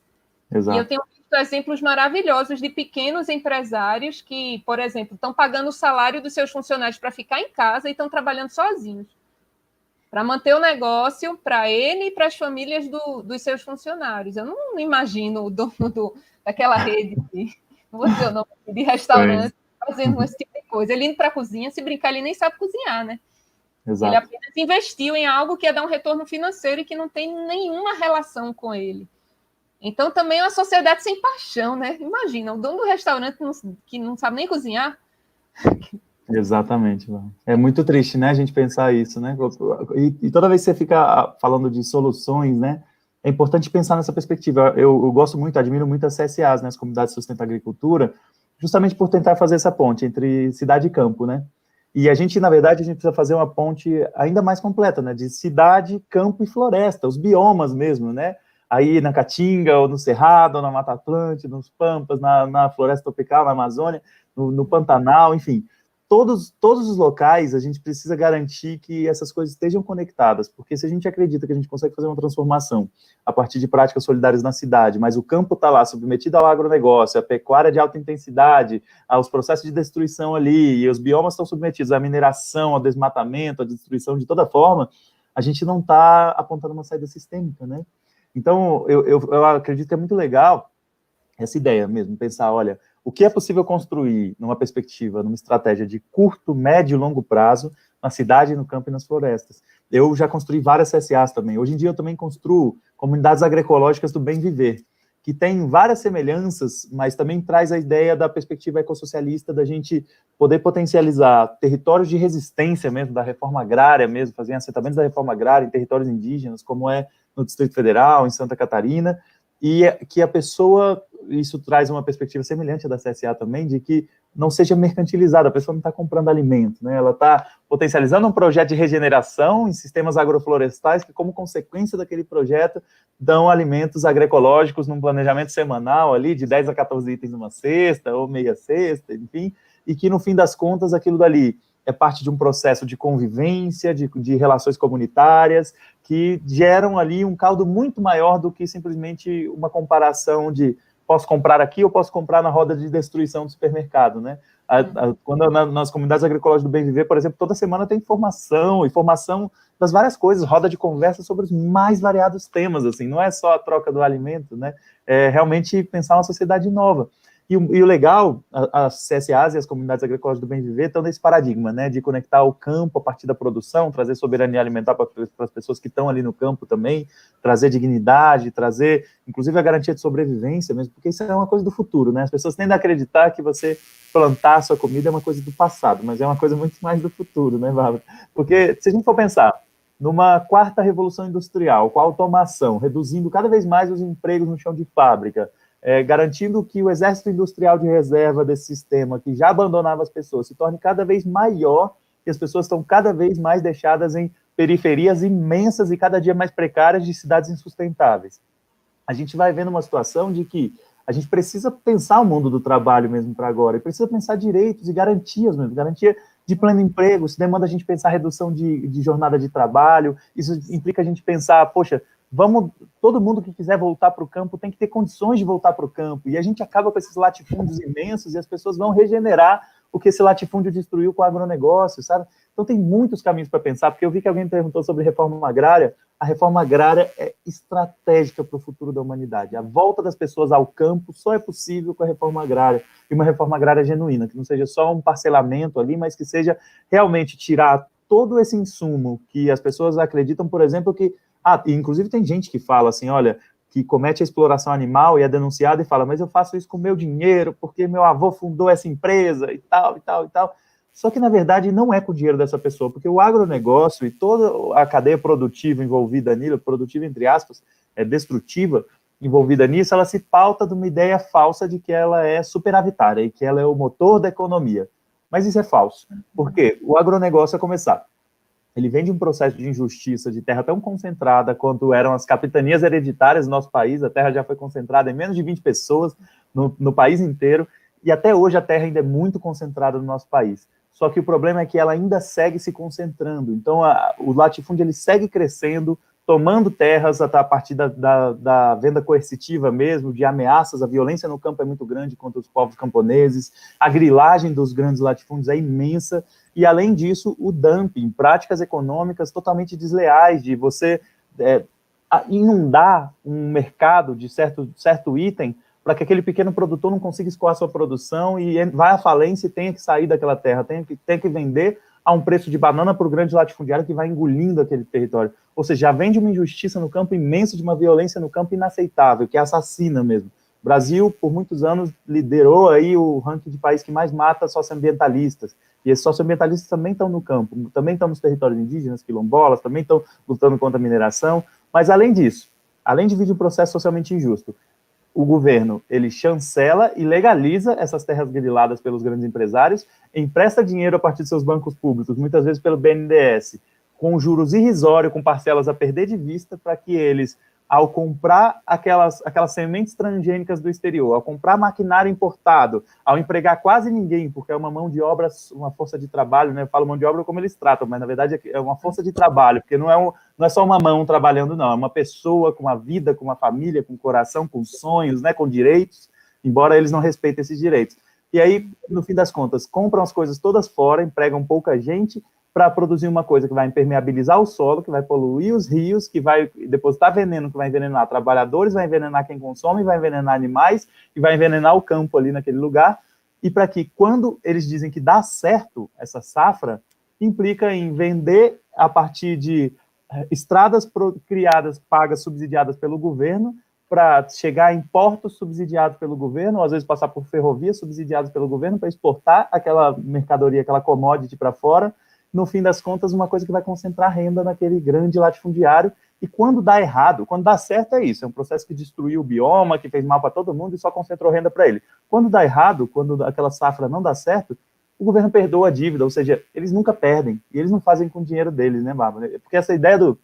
Exato. E eu tenho exemplos maravilhosos de pequenos empresários que, por exemplo, estão pagando o salário dos seus funcionários para ficar em casa e estão trabalhando sozinhos. Para manter o negócio para ele e para as famílias do, dos seus funcionários. Eu não imagino o dono do, daquela rede de, não vou dizer o nome, de restaurante fazendo esse tipo de coisa. Ele indo para a cozinha, se brincar, ele nem sabe cozinhar, né? Exato. Ele apenas investiu em algo que ia dar um retorno financeiro e que não tem nenhuma relação com ele. Então também é uma sociedade sem paixão, né? Imagina, o dono do restaurante que não sabe nem cozinhar, Exatamente. É muito triste, né, a gente pensar isso, né? E, e, toda vez que você fica falando de soluções, né, é importante pensar nessa perspectiva. Eu, eu gosto muito, admiro muito as CSAs, né, as Comunidades de Sustenta Agricultura, justamente por tentar fazer essa ponte entre cidade e campo, né? E a gente, na verdade, a gente precisa fazer uma ponte ainda mais completa, né, de cidade, campo e floresta, os biomas mesmo, né? Aí na Caatinga, ou no Cerrado, ou na Mata Atlântica, nos Pampas, na, na floresta tropical, na Amazônia, no, no Pantanal, enfim todos, todos os locais a gente precisa garantir que essas coisas estejam conectadas, porque se a gente acredita que a gente consegue fazer uma transformação a partir de práticas solidárias na cidade, mas o campo está lá submetido ao agronegócio, a pecuária de alta intensidade, aos processos de destruição ali, e os biomas estão submetidos à mineração, ao desmatamento, à destruição de toda forma, a gente não está apontando uma saída sistêmica, né? Então, eu, eu, eu acredito que é muito legal essa ideia mesmo, pensar, olha, o que é possível construir numa perspectiva, numa estratégia de curto, médio e longo prazo, na cidade, no campo e nas florestas. Eu já construí várias CSAs também. Hoje em dia eu também construo comunidades agroecológicas do bem viver, que tem várias semelhanças, mas também traz a ideia da perspectiva ecossocialista da gente poder potencializar territórios de resistência mesmo, da reforma agrária mesmo, fazer assentamentos da reforma agrária em territórios indígenas, como é no Distrito Federal, em Santa Catarina, e que a pessoa isso traz uma perspectiva semelhante à da CSA também, de que não seja mercantilizada, a pessoa não está comprando alimento, né? ela está potencializando um projeto de regeneração em sistemas agroflorestais que, como consequência daquele projeto, dão alimentos agroecológicos num planejamento semanal ali, de 10 a 14 itens numa cesta, ou meia cesta, enfim, e que, no fim das contas, aquilo dali é parte de um processo de convivência, de, de relações comunitárias, que geram ali um caldo muito maior do que simplesmente uma comparação de posso comprar aqui ou posso comprar na roda de destruição do supermercado, né? A, a, quando na, nas comunidades agroecológicas do Bem Viver, por exemplo, toda semana tem informação, informação das várias coisas, roda de conversa sobre os mais variados temas, assim, não é só a troca do alimento, né? É realmente pensar uma sociedade nova. E, e, o legal, as CSAs e as comunidades agrícolas do bem viver estão nesse paradigma, né, de conectar o campo a partir da produção, trazer soberania alimentar para, para as pessoas que estão ali no campo também, trazer dignidade, trazer, inclusive, a garantia de sobrevivência mesmo, porque isso é uma coisa do futuro, né, as pessoas tendem a acreditar que você plantar a sua comida é uma coisa do passado, mas é uma coisa muito mais do futuro, né, Bárbara? Porque, se a gente for pensar, numa quarta revolução industrial, com a automação, reduzindo cada vez mais os empregos no chão de fábrica, é, garantindo que o exército industrial de reserva desse sistema, que já abandonava as pessoas, se torne cada vez maior, e as pessoas estão cada vez mais deixadas em periferias imensas e cada dia mais precárias de cidades insustentáveis. A gente vai vendo uma situação de que a gente precisa pensar o mundo do trabalho mesmo para agora, e precisa pensar direitos e garantias mesmo, garantia de pleno emprego, isso demanda a gente pensar redução de, de jornada de trabalho, isso implica a gente pensar, poxa, vamos, todo mundo que quiser voltar para o campo tem que ter condições de voltar para o campo, e a gente acaba com esses latifúndios imensos e as pessoas vão regenerar o que esse latifúndio destruiu com o agronegócio, sabe? Então tem muitos caminhos para pensar, porque eu vi que alguém perguntou sobre reforma agrária, a reforma agrária é estratégica para o futuro da humanidade. A volta das pessoas ao campo só é possível com a reforma agrária, e uma reforma agrária genuína, que não seja só um parcelamento ali, mas que seja realmente tirar todo esse insumo que as pessoas acreditam, por exemplo, que ah, inclusive tem gente que fala assim, olha, que comete a exploração animal e é denunciado e fala, mas eu faço isso com meu dinheiro, porque meu avô fundou essa empresa e tal, e tal, e tal. Só que, na verdade, não é com o dinheiro dessa pessoa, porque o agronegócio e toda a cadeia produtiva envolvida nisso, produtiva entre aspas, é destrutiva, envolvida nisso, ela se pauta de uma ideia falsa de que ela é superavitária e que ela é o motor da economia. Mas isso é falso. Por quê? O agronegócio é começar ele vem de um processo de injustiça de terra tão concentrada quanto eram as capitanias hereditárias do nosso país, a terra já foi concentrada em menos de 20 pessoas no, no país inteiro, e até hoje a terra ainda é muito concentrada no nosso país. Só que o problema é que ela ainda segue se concentrando. Então, a, o latifúndio ele segue crescendo, tomando terras a partir da, da, da, venda coercitiva mesmo, de ameaças, a violência no campo é muito grande contra os povos camponeses, a grilagem dos grandes latifúndios é imensa, e, além disso, o dumping, práticas econômicas totalmente desleais, de você é, inundar um mercado de certo, certo item para que aquele pequeno produtor não consiga escoar sua produção e vai à falência e tenha que sair daquela terra, tenha que, tenha que vender a um preço de banana para o grande latifundiário que vai engolindo aquele território. Ou seja, já vem de uma injustiça no campo imensa, de uma violência no campo inaceitável, que é assassina mesmo. O Brasil, por muitos anos, liderou aí o ranking de país que mais mata socioambientalistas. E esses socioambientalistas também estão no campo, também estão nos territórios indígenas, quilombolas, também estão lutando contra a mineração. Mas, além disso, além de vir de um processo socialmente injusto, o governo ele chancela e legaliza essas terras griladas pelos grandes empresários, empresta dinheiro a partir de seus bancos públicos, muitas vezes pelo BNDES, com juros irrisórios, com parcelas a perder de vista, para que eles ao comprar aquelas, aquelas sementes transgênicas do exterior, ao comprar maquinário importado, ao empregar quase ninguém, porque é uma mão de obra, uma força de trabalho, né? Eu falo mão de obra como eles tratam, mas na verdade é uma força de trabalho, porque não é, um, não é só uma mão trabalhando, não, é uma pessoa com uma vida, com uma família, com coração, com sonhos, né? Com direitos, embora eles não respeitem esses direitos. E aí, no fim das contas, compram as coisas todas fora, empregam pouca gente para produzir uma coisa que vai impermeabilizar o solo, que vai poluir os rios, que vai depositar veneno, que vai envenenar trabalhadores, vai envenenar quem consome, vai envenenar animais e vai envenenar o campo ali naquele lugar. E para que, quando eles dizem que dá certo essa safra, implica em vender a partir de eh, estradas criadas, pagas, subsidiadas pelo governo, para chegar em portos subsidiados pelo governo, ou às vezes passar por ferrovias subsidiadas pelo governo para exportar aquela mercadoria, aquela commodity para fora, no fim das contas, uma coisa que vai concentrar renda naquele grande latifundiário. E quando dá errado, quando dá certo, é isso. É um processo que destruiu o bioma, que fez mal para todo mundo e só concentrou renda para ele. Quando dá errado, quando aquela safra não dá certo, o governo perdoa a dívida, ou seja, eles nunca perdem. E eles não fazem com o dinheiro deles, né, Bárbara? Porque essa ideia do,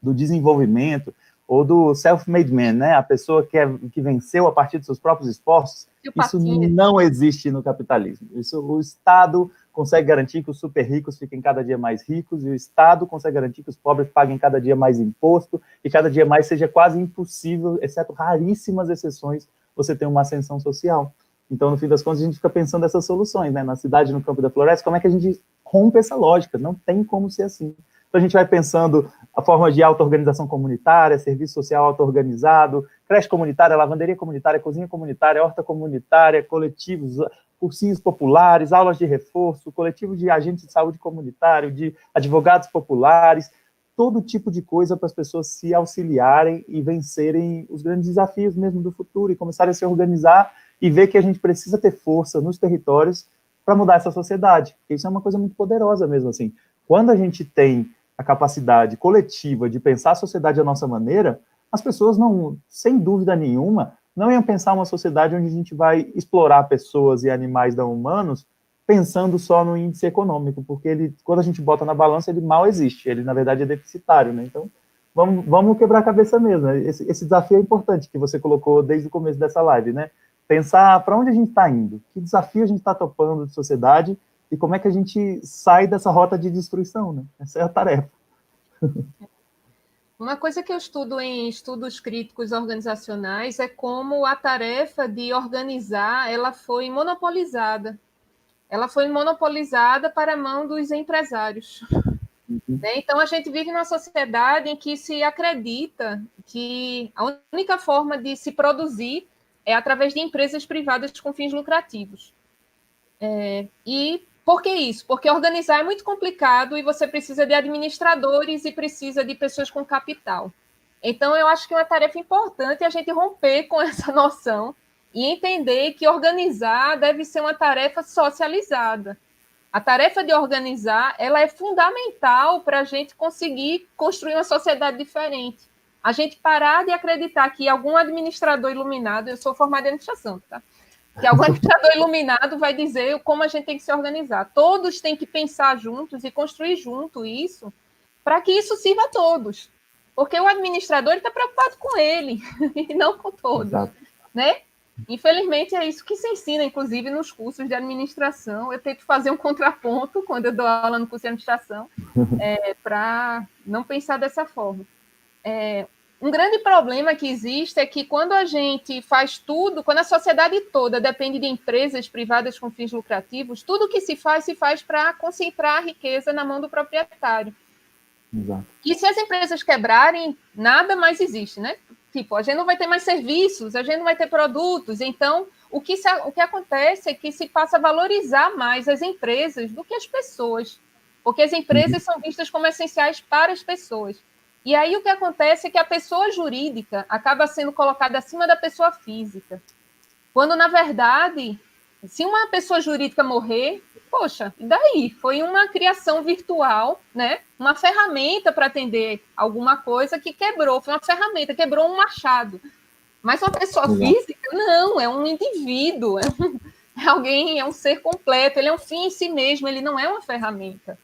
do desenvolvimento, ou do self-made man, né? A pessoa que, é, que venceu a partir dos seus próprios esforços, isso não existe no capitalismo. Isso o Estado consegue garantir que os super ricos fiquem cada dia mais ricos e o Estado consegue garantir que os pobres paguem cada dia mais imposto e cada dia mais seja quase impossível, exceto raríssimas exceções, você ter uma ascensão social. Então, no fim das contas, a gente fica pensando nessas soluções, né? Na cidade, no campo da floresta, como é que a gente rompe essa lógica? Não tem como ser assim. Então, a gente vai pensando a forma de auto-organização comunitária, serviço social auto-organizado, creche comunitária, lavanderia comunitária, cozinha comunitária, horta comunitária, coletivos, cursinhos populares, aulas de reforço, coletivo de agentes de saúde comunitário, de advogados populares, todo tipo de coisa para as pessoas se auxiliarem e vencerem os grandes desafios mesmo do futuro e começarem a se organizar e ver que a gente precisa ter força nos territórios para mudar essa sociedade. Isso é uma coisa muito poderosa mesmo assim. Quando a gente tem a capacidade coletiva de pensar a sociedade da nossa maneira, as pessoas não, sem dúvida nenhuma, não iam pensar uma sociedade onde a gente vai explorar pessoas e animais não humanos pensando só no índice econômico, porque ele, quando a gente bota na balança, ele mal existe, ele na verdade é deficitário, né? Então, vamos, vamos quebrar a cabeça mesmo. Esse, esse desafio é importante que você colocou desde o começo dessa live, né? Pensar para onde a gente está indo, que desafio a gente está topando de sociedade e como é que a gente sai dessa rota de destruição, né? Essa é a tarefa. [laughs] Uma coisa que eu estudo em estudos críticos organizacionais é como a tarefa de organizar ela foi monopolizada. Ela foi monopolizada para a mão dos empresários. Uhum. Né? Então, a gente vive numa sociedade em que se acredita que a única forma de se produzir é através de empresas privadas com fins lucrativos. É, e por que isso? Porque organizar é muito complicado e você precisa de administradores e precisa de pessoas com capital. Então, eu acho que é uma tarefa importante a gente romper com [laughs] essa noção e entender que organizar deve ser uma tarefa socializada. A tarefa de organizar ela é fundamental para a gente conseguir construir uma sociedade diferente. A gente parar de acreditar que algum administrador iluminado, eu sou formada em administração, tá? Que algum administrador iluminado vai dizer como a gente tem que se organizar. Todos têm que pensar juntos e construir junto isso, para que isso sirva a todos. Porque o administrador está preocupado com ele [laughs] e não com todos, Exato. né? Infelizmente é isso que se ensina, inclusive nos cursos de administração. Eu tento fazer um contraponto quando eu dou aula no curso de administração, [laughs] é, para não pensar dessa forma. É, um grande problema que existe é que quando a gente faz tudo, quando a sociedade toda depende de empresas privadas com fins lucrativos, tudo que se faz, se faz para concentrar a riqueza na mão do proprietário. Exato. E se as empresas quebrarem, nada mais existe, né? Tipo, a gente não vai ter mais serviços, a gente não vai ter produtos. Então, o que, se, o que acontece é que se passa a valorizar mais as empresas do que as pessoas, porque as empresas uhum. são vistas como essenciais para as pessoas. E aí o que acontece é que a pessoa jurídica acaba sendo colocada acima da pessoa física. Quando, na verdade, se uma pessoa jurídica morrer, poxa, e daí? Foi uma criação virtual, né? Uma ferramenta para atender alguma coisa que quebrou, foi uma ferramenta, quebrou um machado. Mas uma pessoa física, não, é um indivíduo, é, [laughs] um, é, alguém, é um ser completo, ele é um fim em si mesmo, ele não é uma ferramenta.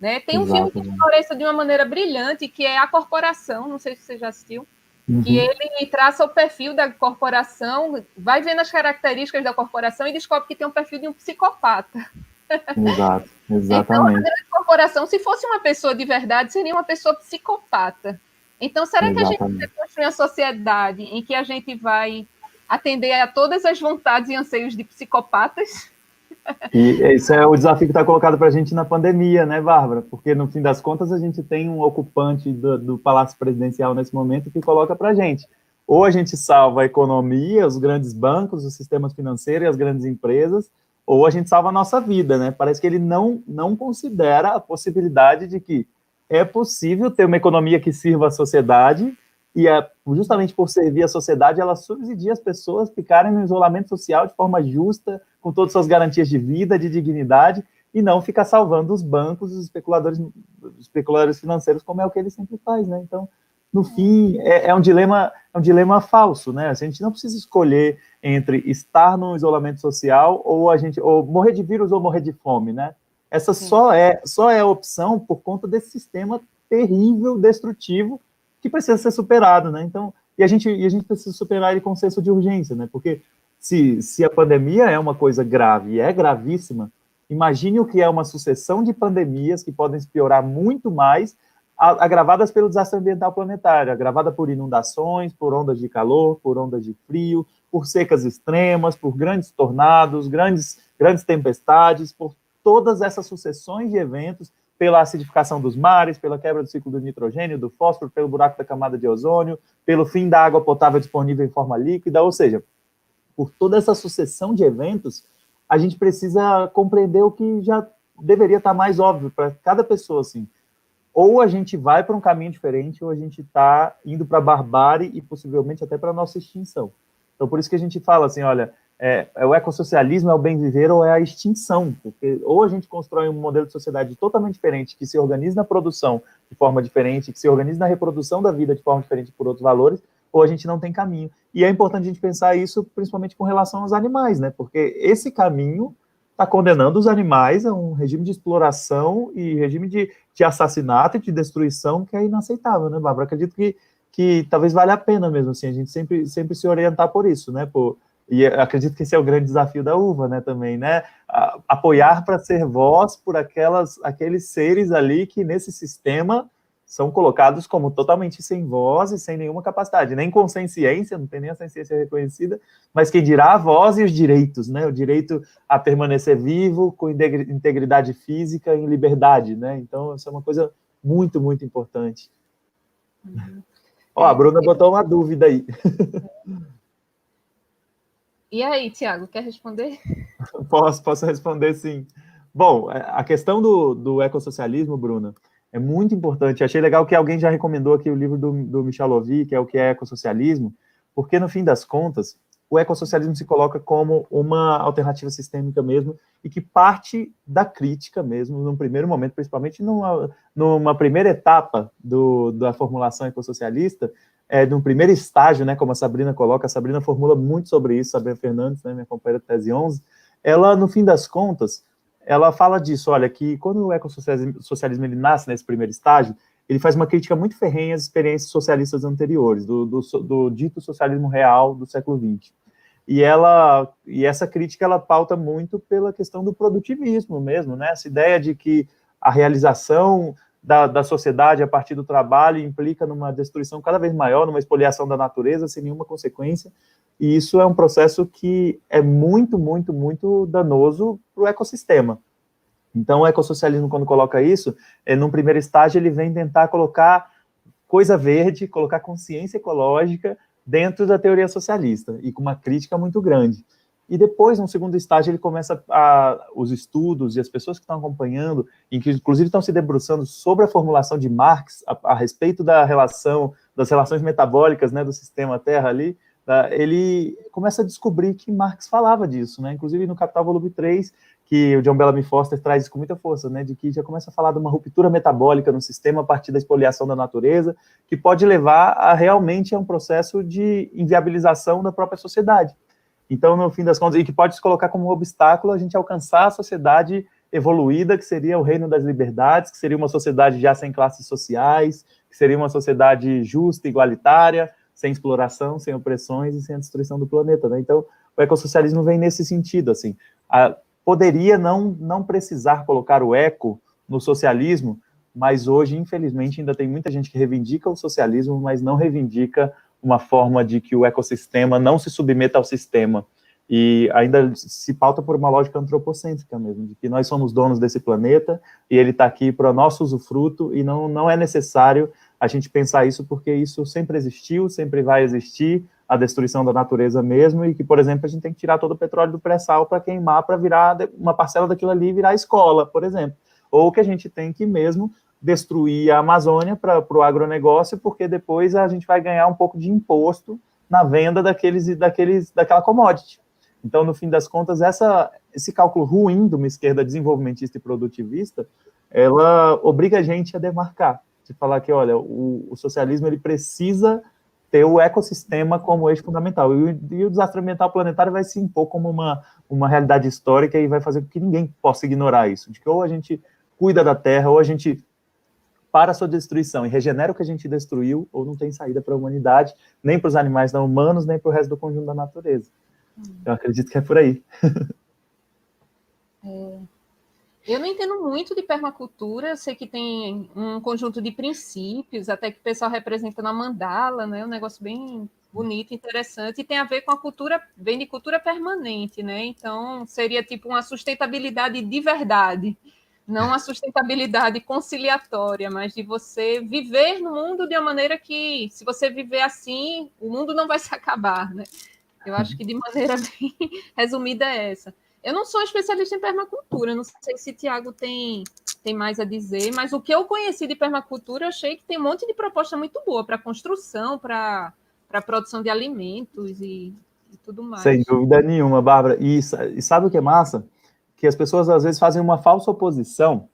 Né? Tem um filme que aparece de uma maneira brilhante, que é A Corporação, não sei se você já assistiu, uhum. que ele traça o perfil da corporação, vai vendo as características da corporação e descobre que tem um perfil de um psicopata. Exato, exatamente. [laughs] Então, a corporação, se fosse uma pessoa de verdade, seria uma pessoa psicopata. Então, será Exatamente. que a gente vai construir uma sociedade em que a gente vai atender a todas as vontades e anseios de psicopatas? E esse é o desafio que está colocado para a gente na pandemia, né, Bárbara? Porque, no fim das contas, a gente tem um ocupante do, do Palácio Presidencial nesse momento que coloca para a gente. Ou a gente salva a economia, os grandes bancos, os sistemas financeiros e as grandes empresas, ou a gente salva a nossa vida, né? Parece que ele não, não considera a possibilidade de que é possível ter uma economia que sirva a sociedade e é, justamente por servir a sociedade, ela subsidia as pessoas ficarem no isolamento social de forma justa, com todas as suas garantias de vida, de dignidade, e não ficar salvando os bancos, os especuladores, os especuladores financeiros, como é o que ele sempre faz, né? Então, no fim, é, é, um dilema, é um dilema falso, né? A gente não precisa escolher entre estar no isolamento social ou a gente ou morrer de vírus ou morrer de fome, né? Essa só é, só é a opção por conta desse sistema terrível, destrutivo, que precisa ser superado, né? Então, e a gente, e a gente precisa superar ele com senso de urgência, né? Porque se, se a pandemia é uma coisa grave e é gravíssima, imagine o que é uma sucessão de pandemias que podem piorar muito mais, agravadas pelo desastre ambiental planetário, agravada por inundações, por ondas de calor, por ondas de frio, por secas extremas, por grandes tornados, grandes, grandes tempestades, por todas essas sucessões de eventos, pela acidificação dos mares, pela quebra do ciclo do nitrogênio, do fósforo, pelo buraco da camada de ozônio, pelo fim da água potável disponível em forma líquida, ou seja, por toda essa sucessão de eventos, a gente precisa compreender o que já deveria estar mais óbvio para cada pessoa, assim. Ou a gente vai para um caminho diferente, ou a gente está indo para a barbárie e possivelmente até para a nossa extinção. Então, por isso que a gente fala assim, olha, é, é, o ecossocialismo é o bem viver ou é a extinção, porque ou a gente constrói um modelo de sociedade totalmente diferente, que se organiza na produção de forma diferente, que se organiza na reprodução da vida de forma diferente por outros valores, ou a gente não tem caminho. E é importante a gente pensar isso principalmente com relação aos animais, né? Porque esse caminho está condenando os animais a um regime de exploração e regime de, de assassinato e de destruição que é inaceitável, né, Bárbara? Acredito que, que talvez valha a pena mesmo, assim, a gente sempre, sempre se orientar por isso, né? Por, e acredito que esse é o grande desafio da uva, né, também, né? apoiar para ser voz por aquelas, aqueles seres ali que nesse sistema são colocados como totalmente sem voz e sem nenhuma capacidade, nem com consciência, não tem nem a consciência reconhecida, mas quem dirá a voz e os direitos, né? O direito a permanecer vivo, com integridade física, em liberdade, né? Então, isso é uma coisa muito, muito importante. Uhum. Ó, a Bruna botou uma dúvida aí. E aí, Tiago, quer responder? [laughs] Posso, posso responder sim. Bom, é, a questão do, do ecossocialismo, Bruna, é muito importante. Achei legal que alguém já recomendou aqui o livro do, do Michel Lovy, que é o que é ecossocialismo, porque no fim das contas, o ecossocialismo se coloca como uma alternativa sistêmica mesmo e que parte da crítica mesmo, num primeiro momento, principalmente numa, numa primeira etapa do, da formulação ecossocialista, é, de um primeiro estágio, né, como a Sabrina coloca, a Sabrina formula muito sobre isso, Sabrina Fernandes, né, minha companheira tese 11, ela, no fim das contas, ela fala disso, olha, que quando o ecossocialismo socialismo, ele nasce nesse primeiro estágio, ele faz uma crítica muito ferrenha às experiências socialistas anteriores, do, do, do dito socialismo real do século XX. E ela e essa crítica ela pauta muito pela questão do produtivismo mesmo, né? Essa ideia de que a realização da, da sociedade a partir do trabalho implica numa destruição cada vez maior, numa expoliação da natureza sem nenhuma consequência. E isso é um processo que é muito, muito, muito danoso para o ecossistema. Então, o ecossocialismo, quando coloca isso, é, num primeiro estágio, ele vem tentar colocar coisa verde, colocar consciência ecológica dentro da teoria socialista, e com uma crítica muito grande. E depois, no segundo estágio, ele começa a, os estudos e as pessoas que estão acompanhando, que inclusive estão se debruçando sobre a formulação de Marx a, a respeito da relação, das relações metabólicas né, do sistema Terra ali, tá? ele começa a descobrir que Marx falava disso, né? Inclusive no Capital Volume 3, que o John Bellamy Foster traz isso com muita força, né? De que já começa a falar de uma ruptura metabólica no sistema a partir da expoliação da natureza, que pode levar a realmente a um processo de inviabilização da própria sociedade. Então, no fim das contas, e que pode se colocar como um obstáculo a gente alcançar a sociedade evoluída, que seria o reino das liberdades, que seria uma sociedade já sem classes sociais, que seria uma sociedade justa, igualitária, sem exploração, sem opressões e sem a destruição do planeta. Né? Então, o ecossocialismo vem nesse sentido, assim, a, poderia não, não precisar colocar o eco no socialismo, mas hoje, infelizmente, ainda tem muita gente que reivindica o socialismo, mas não reivindica uma forma de que o ecossistema não se submeta ao sistema. E ainda se pauta por uma lógica antropocêntrica mesmo, de que nós somos donos desse planeta e ele está aqui para nosso usufruto e não, não é necessário a gente pensar isso porque isso sempre existiu, sempre vai existir, a destruição da natureza mesmo, e que, por exemplo, a gente tem que tirar todo o petróleo do pré-sal para queimar, para virar uma parcela daquilo ali virar escola, por exemplo. Ou que a gente tem que mesmo destruir a Amazônia para o agronegócio, porque depois a gente vai ganhar um pouco de imposto na venda daqueles, daqueles, daquela commodity. Então, no fim das contas, essa, esse cálculo ruim de uma esquerda desenvolvimentista e produtivista, ela obriga a gente a demarcar, de falar que, olha, o, o socialismo ele precisa ter o ecossistema como eixo fundamental. E, e, o desastre ambiental planetário vai se impor como uma, uma realidade histórica e vai fazer com que ninguém possa ignorar isso, de que ou a gente cuida da Terra, ou a gente para a sua destruição e regenera o que a gente destruiu, ou não tem saída para a humanidade, nem para os animais não humanos, nem para o resto do conjunto da natureza. Hum. Eu acredito que é por aí. [laughs] É. Eu não entendo muito de permacultura, sei que tem um conjunto de princípios, até que o pessoal representa na mandala, né? Um negócio bem bonito, interessante, e tem a ver com a cultura, vem de cultura permanente, né? Então, seria tipo uma sustentabilidade de verdade não a sustentabilidade conciliatória, mas de você viver no mundo de uma maneira que, se você viver assim, o mundo não vai se acabar, né? Eu acho que de maneira [laughs] bem resumida é essa. Eu não sou especialista em permacultura, não sei se Tiago tem, tem mais a dizer, mas o que eu conheci de permacultura, eu achei que tem um monte de proposta muito boa para construção, para produção de alimentos e, e, tudo mais. Sem dúvida nenhuma, Bárbara. E, e sabe o que é massa? Que as pessoas às vezes fazem uma falsa oposição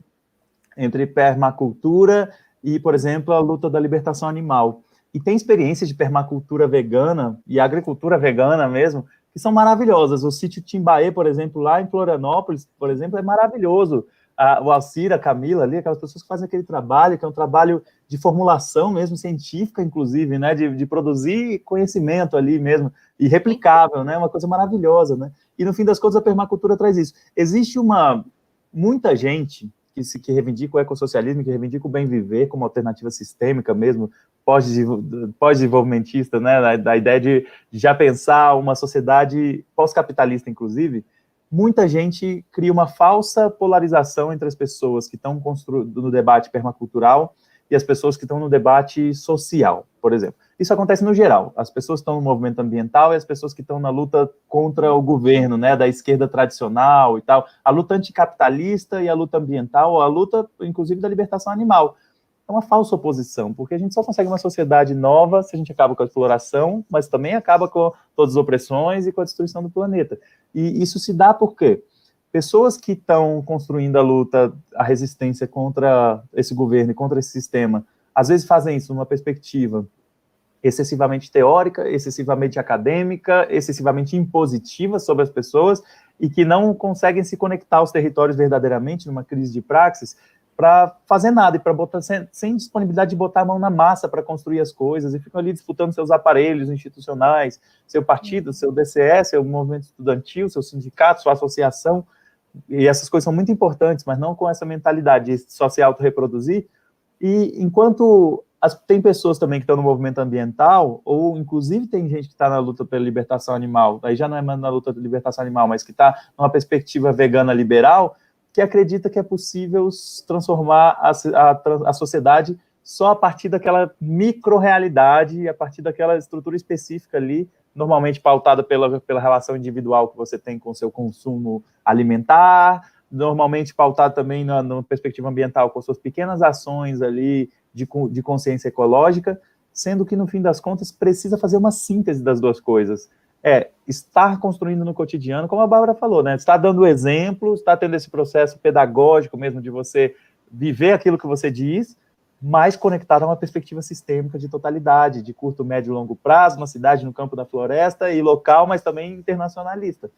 entre permacultura e, por exemplo, a luta da libertação animal. E tem experiências de permacultura vegana e agricultura vegana mesmo, que são maravilhosas. O sítio Timbaê, por exemplo, lá em Florianópolis, por exemplo, é maravilhoso. A, o Alcira, a Camila ali, aquelas pessoas que fazem aquele trabalho, que é um trabalho de formulação mesmo, científica, inclusive, né? De, de produzir conhecimento ali mesmo, e replicável, né? Uma coisa maravilhosa, né? E no fim das contas a permacultura traz isso. Existe uma muita gente que se que reivindica o ecossocialismo, que reivindica o bem viver como alternativa sistêmica mesmo, pós-desenvolvimentista, né, da, da, ideia de, de já pensar uma sociedade pós-capitalista, inclusive, muita gente cria uma falsa polarização entre as pessoas que estão no debate permacultural e as pessoas que estão no debate social, por exemplo. Isso acontece no geral. As pessoas estão no movimento ambiental e as pessoas que estão na luta contra o governo, né, da esquerda tradicional e tal. A luta anticapitalista e a luta ambiental, a luta, inclusive, da libertação animal. É uma falsa oposição, porque a gente só consegue uma sociedade nova se a gente acaba com a exploração, mas também acaba com todas as opressões e com a destruição do planeta. E isso se dá por quê? Pessoas que estão construindo a luta, a resistência contra esse governo e contra esse sistema, às vezes fazem isso numa perspectiva excessivamente teórica, excessivamente acadêmica, excessivamente impositiva sobre as pessoas e que não conseguem se conectar aos territórios verdadeiramente numa crise de praxis para fazer nada e para botar sem, sem, disponibilidade de botar a mão na massa para construir as coisas e ficam ali disputando seus aparelhos institucionais, seu partido, seu DCE, seu movimento estudantil, seu sindicato, sua associação e essas coisas são muito importantes, mas não com essa mentalidade de só se autorreproduzir. E enquanto as, tem pessoas também que estão no movimento ambiental, ou inclusive tem gente que está na luta pela libertação animal, aí já não é mais na luta pela libertação animal, mas que está numa perspectiva vegana liberal, que acredita que é possível transformar a, a, a sociedade só a partir daquela micro-realidade, a partir daquela estrutura específica ali, normalmente pautada pela, pela relação individual que você tem com o seu consumo alimentar, normalmente pautado também na, na perspectiva ambiental, com suas pequenas ações ali de, de consciência ecológica, sendo que, no fim das contas, precisa fazer uma síntese das duas coisas. É estar construindo no cotidiano, como a Bárbara falou, né? Está dando exemplo, está tendo esse processo pedagógico mesmo de você viver aquilo que você diz, mas conectado a uma perspectiva sistêmica de totalidade, de curto, médio e longo prazo, uma cidade no campo da floresta e local, mas também internacionalista.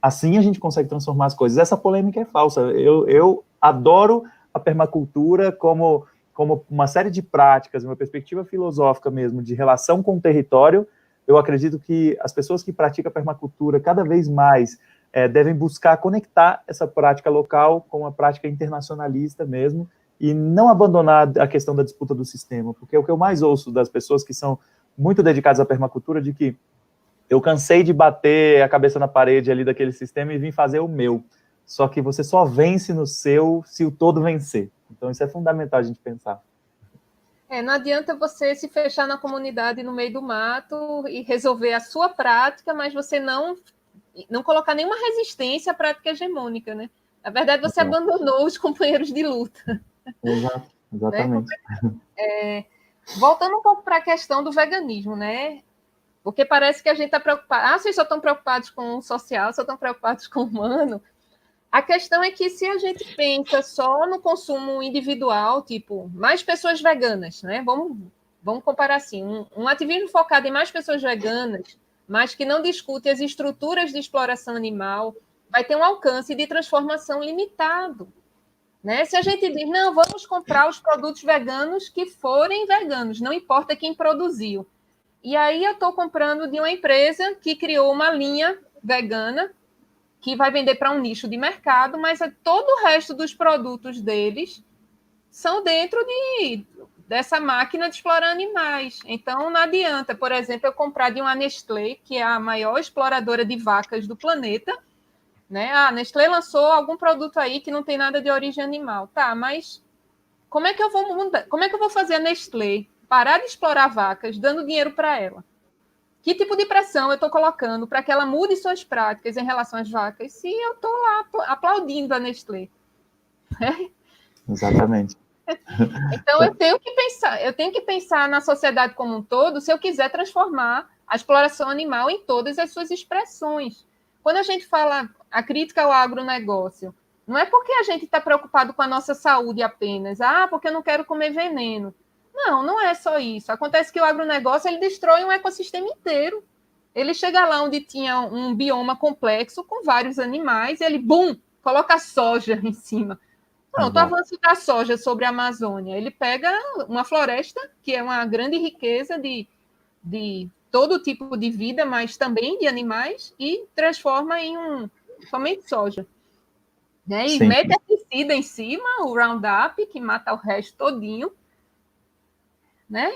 Assim a gente consegue transformar as coisas. Essa polêmica é falsa. Eu, eu adoro a permacultura como como uma série de práticas, uma perspectiva filosófica mesmo de relação com o território, eu acredito que as pessoas que praticam permacultura cada vez mais é, devem buscar conectar essa prática local com a prática internacionalista mesmo e não abandonar a questão da disputa do sistema, porque é o que eu mais ouço das pessoas que são muito dedicadas à permacultura de que eu cansei de bater a cabeça na parede ali daquele sistema e vim fazer o meu. Só que você só vence no seu se o todo vencer. Então, isso é fundamental a gente pensar. É, não adianta você se fechar na comunidade no meio do mato e resolver a sua prática, mas você não não colocar nenhuma resistência à prática hegemônica, né? Na verdade, você abandonou os companheiros de luta. Exato, exatamente. Né? É, voltando um pouco para a questão do veganismo, né? Porque parece que a gente está preocupado. Ah, vocês só estão preocupados com o social, só estão preocupados com o humano. A questão é que se a gente pensa só no consumo individual, tipo, mais pessoas veganas, né? Vamos, vamos comparar assim, um, um ativismo focado em mais pessoas veganas, mas que não discute as estruturas de exploração animal, vai ter um alcance de transformação limitado. Né? Se a gente diz, não, vamos comprar os produtos veganos que forem veganos, não importa quem produziu. E aí eu estou comprando de uma empresa que criou uma linha vegana que vai vender para um nicho de mercado, mas é todo o resto dos produtos deles são dentro de, dessa máquina de explorar animais. Então, não adianta, por exemplo, eu comprar de uma Nestlé, que é a maior exploradora de vacas do planeta, né? Ah, Nestlé lançou algum produto aí que não tem nada de origem animal. Tá, mas como é que eu vou mudar? Como é que eu vou fazer a Nestlé parar de explorar vacas, dando dinheiro para ela? Que tipo de pressão eu estou colocando para que ela mude suas práticas em relação às vacas se eu estou lá aplaudindo a Nestlé? [laughs] Exatamente. [laughs] então eu tenho que pensar, eu tenho que pensar na sociedade como um todo se eu quiser transformar a exploração animal em todas as suas expressões. Quando a gente fala a crítica ao agronegócio, não é porque a gente está preocupado com a nossa saúde apenas, ah, porque eu não quero comer veneno. Não, não é só isso. Acontece que o agronegócio ele destrói um ecossistema inteiro. Ele chega lá onde tinha um bioma complexo com vários animais, e ele, bum, coloca soja [laughs] em cima. Pronto, o avanço da soja sobre a Amazônia. Ele pega uma floresta, que é uma grande riqueza de, de todo tipo de vida, mas também de animais, e transforma em um somente soja. Né? E Sim. mete em cima, o Roundup, que mata o resto todinho né?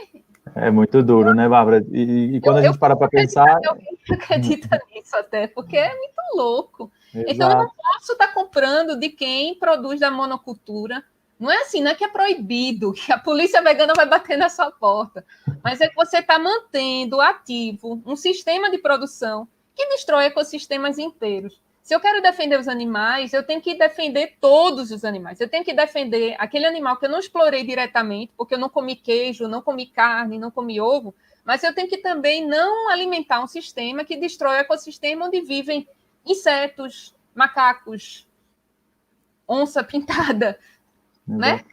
É muito duro, né, Bárbara? E, e quando eu, a gente para para pensar. Alguém [laughs] acredita nisso até, porque é muito louco. Exato. Então, eu não posso estar tá comprando de quem produz da monocultura. Não é assim, não é que é proibido, [laughs] que a polícia vegana vai bater na sua porta, mas é que você está mantendo ativo um sistema de produção que destrói ecossistemas inteiros. Se eu quero defender os animais, eu tenho que defender todos os animais. Eu tenho que defender aquele animal que eu não explorei diretamente, porque eu não comi queijo, não comi carne, não comi ovo, mas eu tenho que também não alimentar um sistema que destrói o ecossistema onde vivem insetos, macacos, onça [laughs] pintada, né?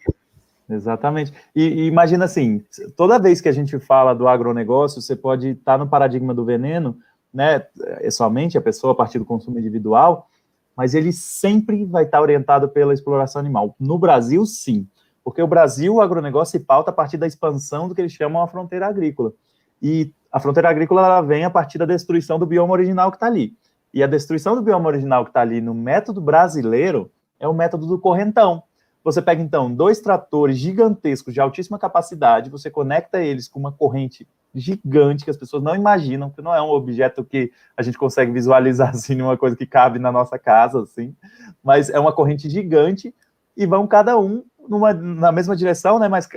Exatamente. E, e, imagina assim, toda vez que a gente fala do agronegócio, você pode estar no paradigma do veneno, né, é somente a pessoa a partir do consumo individual, mas ele sempre vai estar orientado pela exploração animal. No Brasil, sim, porque o Brasil, o agronegócio se pauta a partir da expansão do que eles chamam a fronteira agrícola. E a fronteira agrícola ela vem a partir da destruição do bioma original que está ali. E a destruição do bioma original que está ali no método brasileiro é o método do correntão. Você pega, então, dois tratores gigantescos de altíssima capacidade, você conecta eles com uma corrente gigante que as pessoas não imaginam, que não é um objeto que a gente consegue visualizar [laughs] assim, uma coisa que cabe na nossa casa, assim, mas é uma corrente gigante e vão cada um numa, na mesma direção, né, mas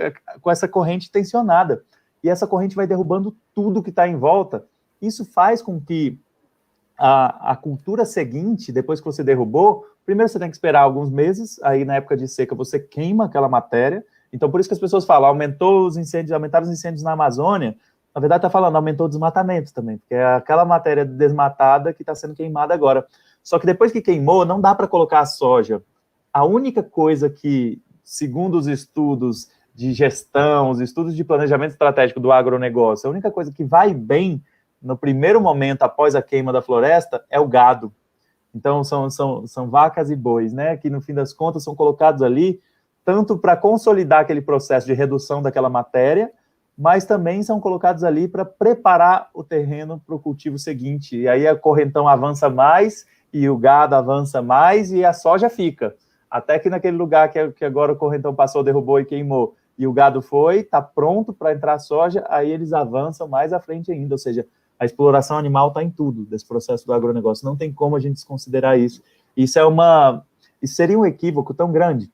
com essa corrente tensionada. E essa corrente vai derrubando tudo que está em volta isso faz com que a, a cultura seguinte, depois que você derrubou, primeiro você tem que esperar alguns meses, aí na época de seca você queima aquela matéria, então por isso que as pessoas falam, aumentou os incêndios, aumentaram os incêndios na Amazônia, na verdade está falando, aumentou o desmatamento também, porque é aquela matéria desmatada que está sendo queimada agora. Só que depois que queimou, não dá para colocar a soja. A única coisa que, segundo os estudos de gestão, os estudos de planejamento estratégico do agronegócio, a única coisa que vai bem no primeiro momento após a queima da floresta é o gado. Então, são, são, são vacas e bois, né? Que no fim das contas são colocados ali tanto para consolidar aquele processo de redução daquela matéria, mas também são colocados ali para preparar o terreno para o cultivo seguinte. E aí a correntão avança mais, e o gado avança mais, e a soja fica. Até que naquele lugar que, que agora o correntão passou, derrubou e queimou, e o gado foi, está pronto para entrar a soja, aí eles avançam mais à frente ainda. Ou seja, a exploração animal está em tudo desse processo do agronegócio. Não tem como a gente desconsiderar isso. Isso é uma. Isso seria um equívoco tão grande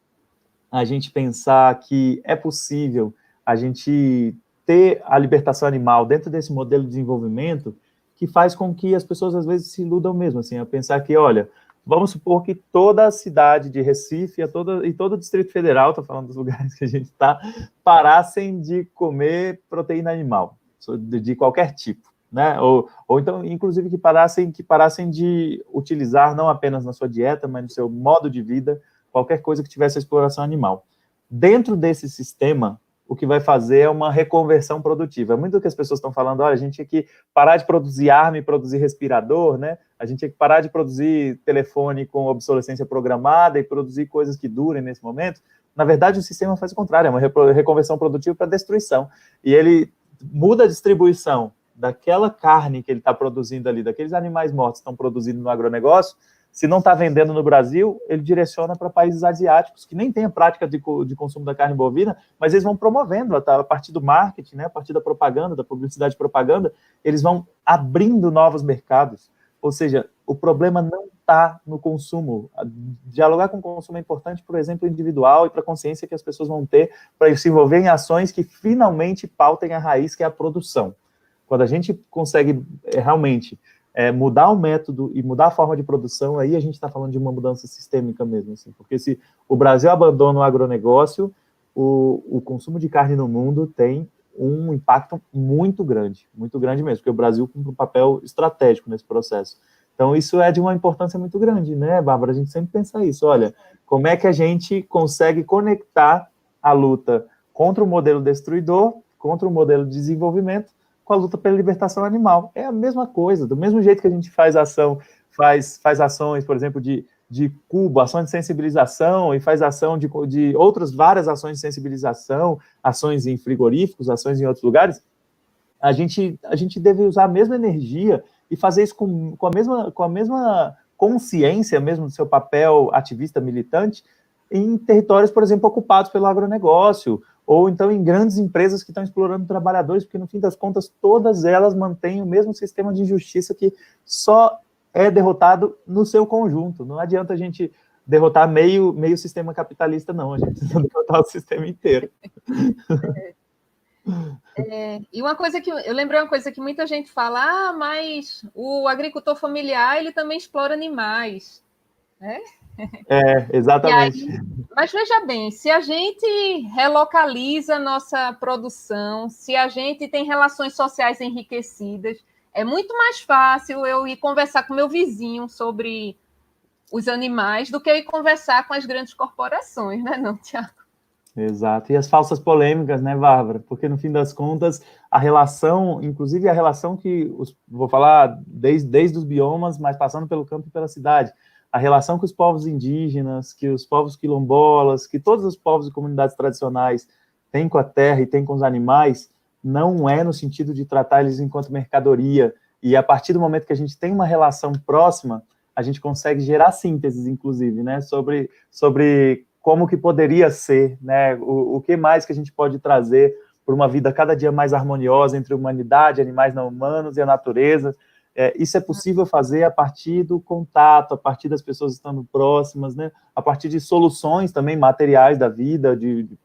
a gente pensar que é possível a gente ter a libertação animal dentro desse modelo de desenvolvimento que faz com que as pessoas às vezes se iludam mesmo, assim, a pensar que, olha, vamos supor que toda a cidade de Recife a toda, e todo o Distrito Federal, estou falando dos [laughs] lugares que a gente está, parassem de comer proteína animal, de qualquer tipo né? Ou, ou então, inclusive, que parassem, que parassem de utilizar não apenas na sua dieta, mas no seu modo de vida, qualquer coisa que tivesse exploração animal. Dentro desse sistema, o que vai fazer é uma reconversão produtiva. Muito do que as pessoas estão falando, olha, a gente tinha que parar de produzir arma e produzir respirador, né? A gente tinha que parar de produzir telefone com obsolescência programada e produzir coisas que durem nesse momento. Na verdade, o sistema faz o contrário, é uma reconversão produtiva para destruição. E ele muda a distribuição daquela carne que ele está produzindo ali, daqueles animais mortos que estão produzindo no agronegócio, se não está vendendo no Brasil, ele direciona para países asiáticos que nem têm a prática de, de, consumo da carne bovina, mas eles vão promovendo tá, a partir do marketing, né, a partir da propaganda, da publicidade propaganda, eles vão abrindo novos mercados. Ou seja, o problema não está no consumo. Dialogar com o consumo é importante, por exemplo, individual e para a consciência que as pessoas vão ter para se envolver em ações que finalmente pautem a raiz, que é a produção. Quando a gente consegue é, realmente é, mudar o método e mudar a forma de produção, aí a gente está falando de uma mudança sistêmica mesmo, assim, porque se o Brasil abandona o agronegócio, o, o consumo de carne no mundo tem um impacto muito grande, muito grande mesmo, porque o Brasil cumpre um papel estratégico nesse processo. Então, isso é de uma importância muito grande, né, Bárbara? A gente sempre pensa isso. Olha, como é que a gente consegue conectar a luta contra o modelo destruidor, contra o modelo de desenvolvimento, com a luta pela libertação animal. É a mesma coisa, do mesmo jeito que a gente faz ação, faz, faz ações, por exemplo, de, de cubo, ações de sensibilização, e faz ação de, de outras várias ações de sensibilização, ações em frigoríficos, ações em outros lugares, a gente, a gente deve usar a mesma energia e fazer isso com, com, a, mesma, com a mesma consciência mesmo do seu papel ativista militante em territórios, por exemplo, ocupados pelo agronegócio, ou então em grandes empresas que estão explorando trabalhadores, porque no fim das contas todas elas mantêm o mesmo sistema de justiça que só é derrotado no seu conjunto. Não adianta a gente derrotar meio, meio sistema capitalista, não, a gente precisa derrotar o sistema inteiro. [laughs] É, e uma coisa que eu lembrei uma coisa que muita gente fala, ah, mas o agricultor familiar ele também explora animais, né? É, exatamente. Aí, mas veja bem, se a gente relocaliza nossa produção, se a gente tem relações sociais enriquecidas, é muito mais fácil eu ir conversar com meu vizinho sobre os animais do que eu ir conversar com as grandes corporações, né, não, Tiago? Exato. E as falsas polêmicas, né, Bárbara? Porque no fim das contas, a relação, inclusive a relação que, os, vou falar desde, desde os biomas, mas passando pelo campo e pela cidade, a relação que os povos indígenas, que os povos quilombolas, que todos os povos e comunidades tradicionais têm com a terra e têm com os animais, não é no sentido de tratar eles enquanto mercadoria. E a partir do momento que a gente tem uma relação próxima, a gente consegue gerar sínteses, inclusive, né, sobre, sobre como que poderia ser, né, o, o que mais que a gente pode trazer para uma vida cada dia mais harmoniosa entre humanidade, animais não humanos e a natureza, é, isso é possível fazer a partir do contato, a partir das pessoas estando próximas, né? a partir de soluções também materiais da vida, de, de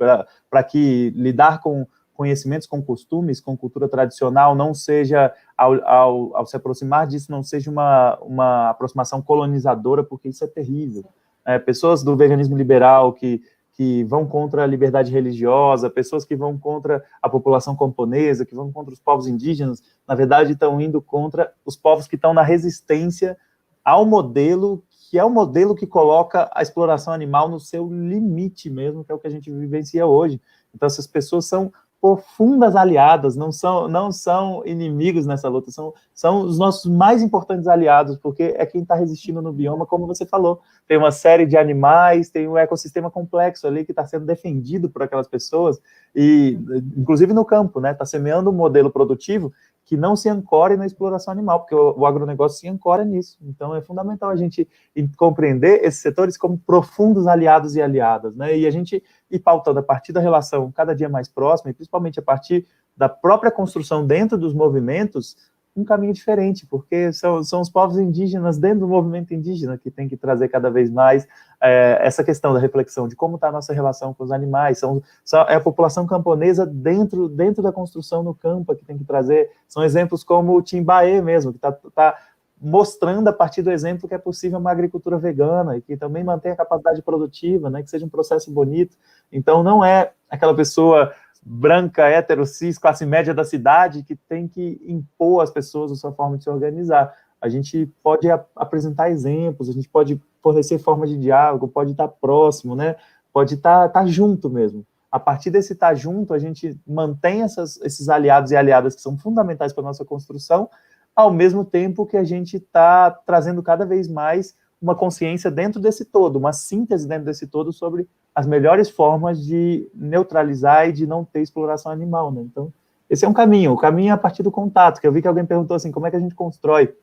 para que lidar com, conhecimentos com costumes, com cultura tradicional, não seja, ao, ao, ao se aproximar disso, não seja uma, uma aproximação colonizadora, porque isso é terrível. É, pessoas do veganismo liberal que, que vão contra a liberdade religiosa, pessoas que vão contra a população camponesa, que vão contra os povos indígenas, na verdade estão indo contra os povos que estão na resistência ao modelo que é o modelo que coloca a exploração animal no seu limite mesmo, que é o que a gente vivencia hoje. Então, essas pessoas são profundas aliadas, não são, não são inimigos nessa luta, são, são os nossos mais importantes aliados, porque é quem está resistindo no bioma, como você falou. Tem uma série de animais, tem um ecossistema complexo ali que está sendo defendido por aquelas pessoas, e inclusive no campo, né? Está semeando um modelo produtivo que não se ancore na exploração animal, porque o, o agronegócio se ancora nisso. Então, é fundamental a gente compreender esses setores como profundos aliados e aliadas, né? E a gente ir pautando a partir da relação cada dia mais próxima, e principalmente a partir da própria construção dentro dos movimentos, um caminho diferente, porque são, são os povos indígenas dentro do movimento indígena que tem que trazer cada vez mais é, essa questão da reflexão de como está a nossa relação com os animais, são, são, é a população camponesa dentro, dentro da construção no campo que tem que trazer, são exemplos como o Timbaê mesmo, que está tá mostrando a partir do exemplo que é possível uma agricultura vegana e que também mantém a capacidade produtiva, né, que seja um processo bonito, então não é aquela pessoa branca, hétero, cis, classe média da cidade, que tem que impor às pessoas a sua forma de se organizar. A gente pode ap apresentar exemplos, a gente pode fornecer formas de diálogo, pode estar próximo, né? Pode estar, estar junto mesmo. A partir desse estar junto, a gente mantém essas, esses aliados e aliadas que são fundamentais para a nossa construção, ao mesmo tempo que a gente está trazendo cada vez mais uma consciência dentro desse todo, uma síntese dentro desse todo sobre as melhores formas de neutralizar e de não ter exploração animal, né? Então, esse é um caminho. O caminho é a partir do contato, que eu vi que alguém perguntou assim, como é que a gente constrói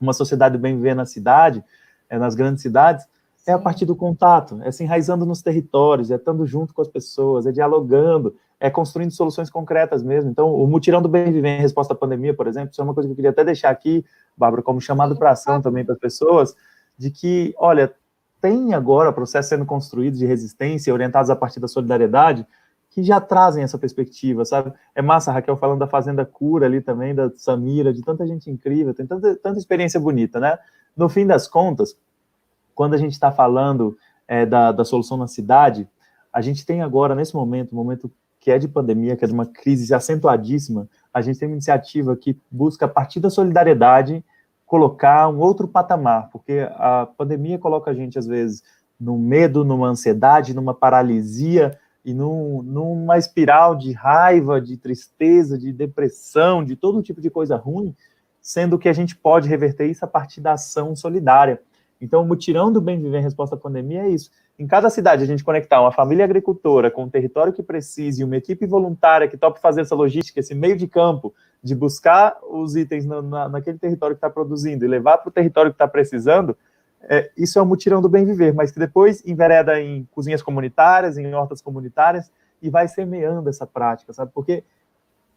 uma sociedade bem viver na cidade, é, nas grandes cidades? É a partir do contato, é se enraizando nos territórios, é estando junto com as pessoas, é dialogando, é construindo soluções concretas mesmo. Então, o mutirão do bem viver em resposta à pandemia, por exemplo, isso é uma coisa que eu queria até deixar aqui, Bárbara, como chamado para ação também para as pessoas, de que, olha, tem agora processos sendo construídos de resistência, orientados a partir da solidariedade, que já trazem essa perspectiva, sabe? É massa, Raquel, falando da Fazenda Cura ali também, da Samira, de tanta gente incrível, tem tanta, tanta experiência bonita, né? No fim das contas, quando a gente está falando é, da, da solução na cidade, a gente tem agora, nesse momento, um momento que é de pandemia, que é de uma crise acentuadíssima, a gente tem uma iniciativa que busca, a partir da solidariedade, colocar um outro patamar, porque a pandemia coloca a gente, às vezes, no medo, numa ansiedade, numa paralisia e num, numa espiral de raiva, de tristeza, de depressão, de todo tipo de coisa ruim, sendo que a gente pode reverter isso a partir da ação solidária. Então, o mutirão do bem viver em resposta à pandemia é isso. Em cada cidade, a gente conectar uma família agricultora com um território que precise, uma equipe voluntária que tope fazer essa logística, esse meio de campo, de buscar os itens na, na, naquele território que está produzindo e levar para o território que está precisando, é, isso é um mutirão do bem viver, mas que depois envereda em cozinhas comunitárias, em hortas comunitárias, e vai semeando essa prática, sabe? Porque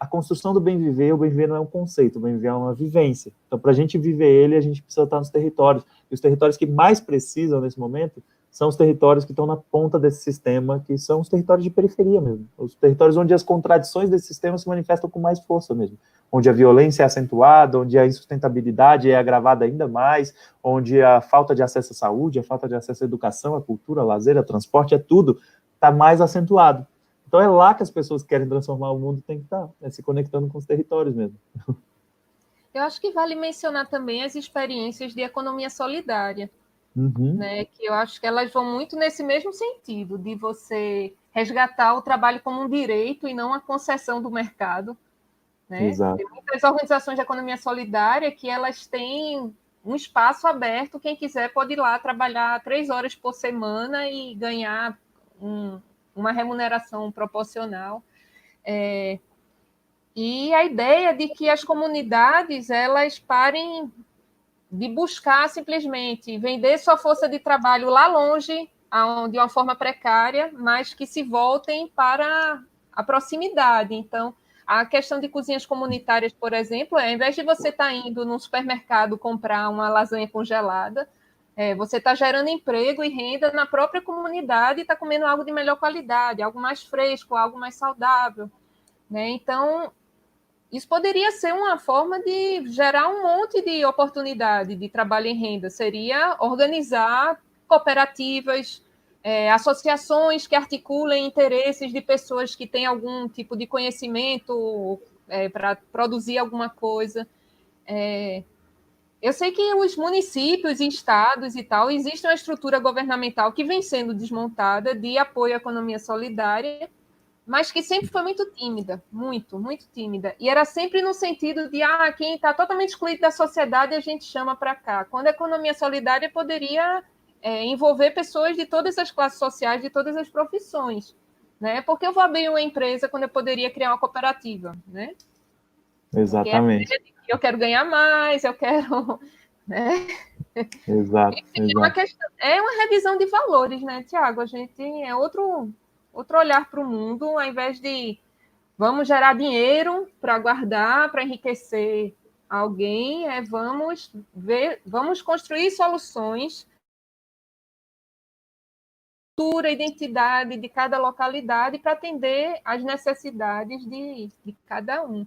a construção do bem viver, o bem viver não é um conceito, o bem viver é uma vivência. Então, para a gente viver ele, a gente precisa estar nos territórios. E os territórios que mais precisam nesse momento são os territórios que estão na ponta desse sistema, que são os territórios de periferia mesmo, os territórios onde as contradições desse sistema se manifestam com mais força mesmo, onde a violência é acentuada, onde a insustentabilidade é agravada ainda mais, onde a falta de acesso à saúde, a falta de acesso à educação, à cultura, à lazer, ao transporte, é tudo, está mais acentuado. Então é lá que as pessoas que querem transformar o mundo tem que estar, tá, é se conectando com os territórios mesmo. Eu acho que vale mencionar também as experiências de economia solidária, Uhum. Né, que eu acho que elas vão muito nesse mesmo sentido, de você resgatar o trabalho como um direito e não a concessão do mercado. Né? Exato. Tem muitas organizações de economia solidária que elas têm um espaço aberto, quem quiser pode ir lá trabalhar três horas por semana e ganhar um, uma remuneração proporcional. É, e a ideia de que as comunidades elas parem de buscar simplesmente vender sua força de trabalho lá longe, de uma forma precária, mas que se voltem para a proximidade. Então, a questão de cozinhas comunitárias, por exemplo, é, ao invés de você estar tá indo no supermercado comprar uma lasanha congelada, é, você está gerando emprego e renda na própria comunidade e está comendo algo de melhor qualidade, algo mais fresco, algo mais saudável. Né? Então, isso poderia ser uma forma de gerar um monte de oportunidade de trabalho em renda. Seria organizar cooperativas, é, associações que articulem interesses de pessoas que têm algum tipo de conhecimento é, para produzir alguma coisa. É, eu sei que os municípios e estados e tal, existe uma estrutura governamental que vem sendo desmontada de apoio à economia solidária, mas que sempre foi muito tímida, muito, muito tímida. E era sempre no sentido de, ah, quem está totalmente excluído da sociedade a gente chama para cá. Quando a economia solidária poderia é, envolver pessoas de todas as classes sociais, de todas as profissões. Né? Porque eu vou abrir uma empresa quando eu poderia criar uma cooperativa, né? Exatamente. Eu quero ganhar mais, eu quero. [laughs] Né? Exato, exato. É, uma questão, é uma revisão de valores, né, Tiago? A gente é outro, outro olhar para o mundo, ao invés de vamos gerar dinheiro para guardar, para enriquecer alguém, é vamos ver, vamos construir soluções cultura, identidade de cada localidade para atender às necessidades de, de cada um.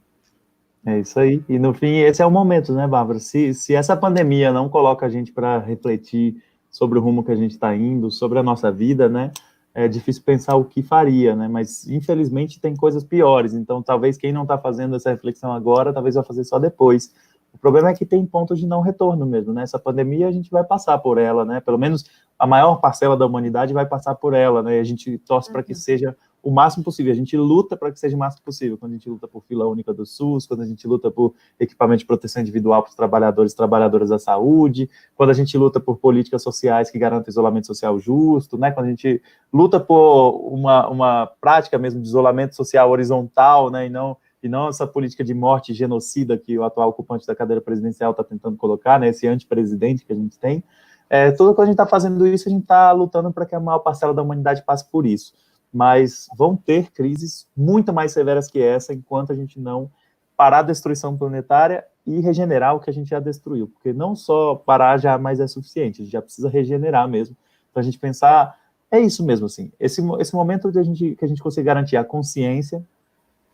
É isso aí. E no fim, esse é o momento, né, Bárbara? Se, se essa pandemia não coloca a gente para refletir sobre o rumo que a gente está indo, sobre a nossa vida, né? É difícil pensar o que faria, né? Mas infelizmente tem coisas piores. Então, talvez quem não está fazendo essa reflexão agora, talvez vá fazer só depois. O problema é que tem pontos de não retorno mesmo, né? Essa pandemia a gente vai passar por ela, né? Pelo menos a maior parcela da humanidade vai passar por ela, né? E a gente torce uhum. para que seja o máximo possível. A gente luta para que seja o máximo possível. Quando a gente luta por fila única do SUS, quando a gente luta por equipamento de proteção individual para os trabalhadores e trabalhadoras da saúde, quando a gente luta por políticas sociais que garantam isolamento social justo, né? Quando a gente luta por uma, uma prática mesmo de isolamento social horizontal, né? E não e não essa política de morte genocida que o atual ocupante da cadeira presidencial está tentando colocar, né? Esse antipresidente que a gente tem. É, tudo que a gente está fazendo isso, a gente está lutando para que a maior parcela da humanidade passe por isso mas vão ter crises muito mais severas que essa enquanto a gente não parar a destruição planetária e regenerar o que a gente já destruiu, porque não só parar já mais é suficiente, a gente já precisa regenerar mesmo, para a gente pensar, é isso mesmo, assim, esse, esse momento de a gente, que a gente consegue garantir a consciência,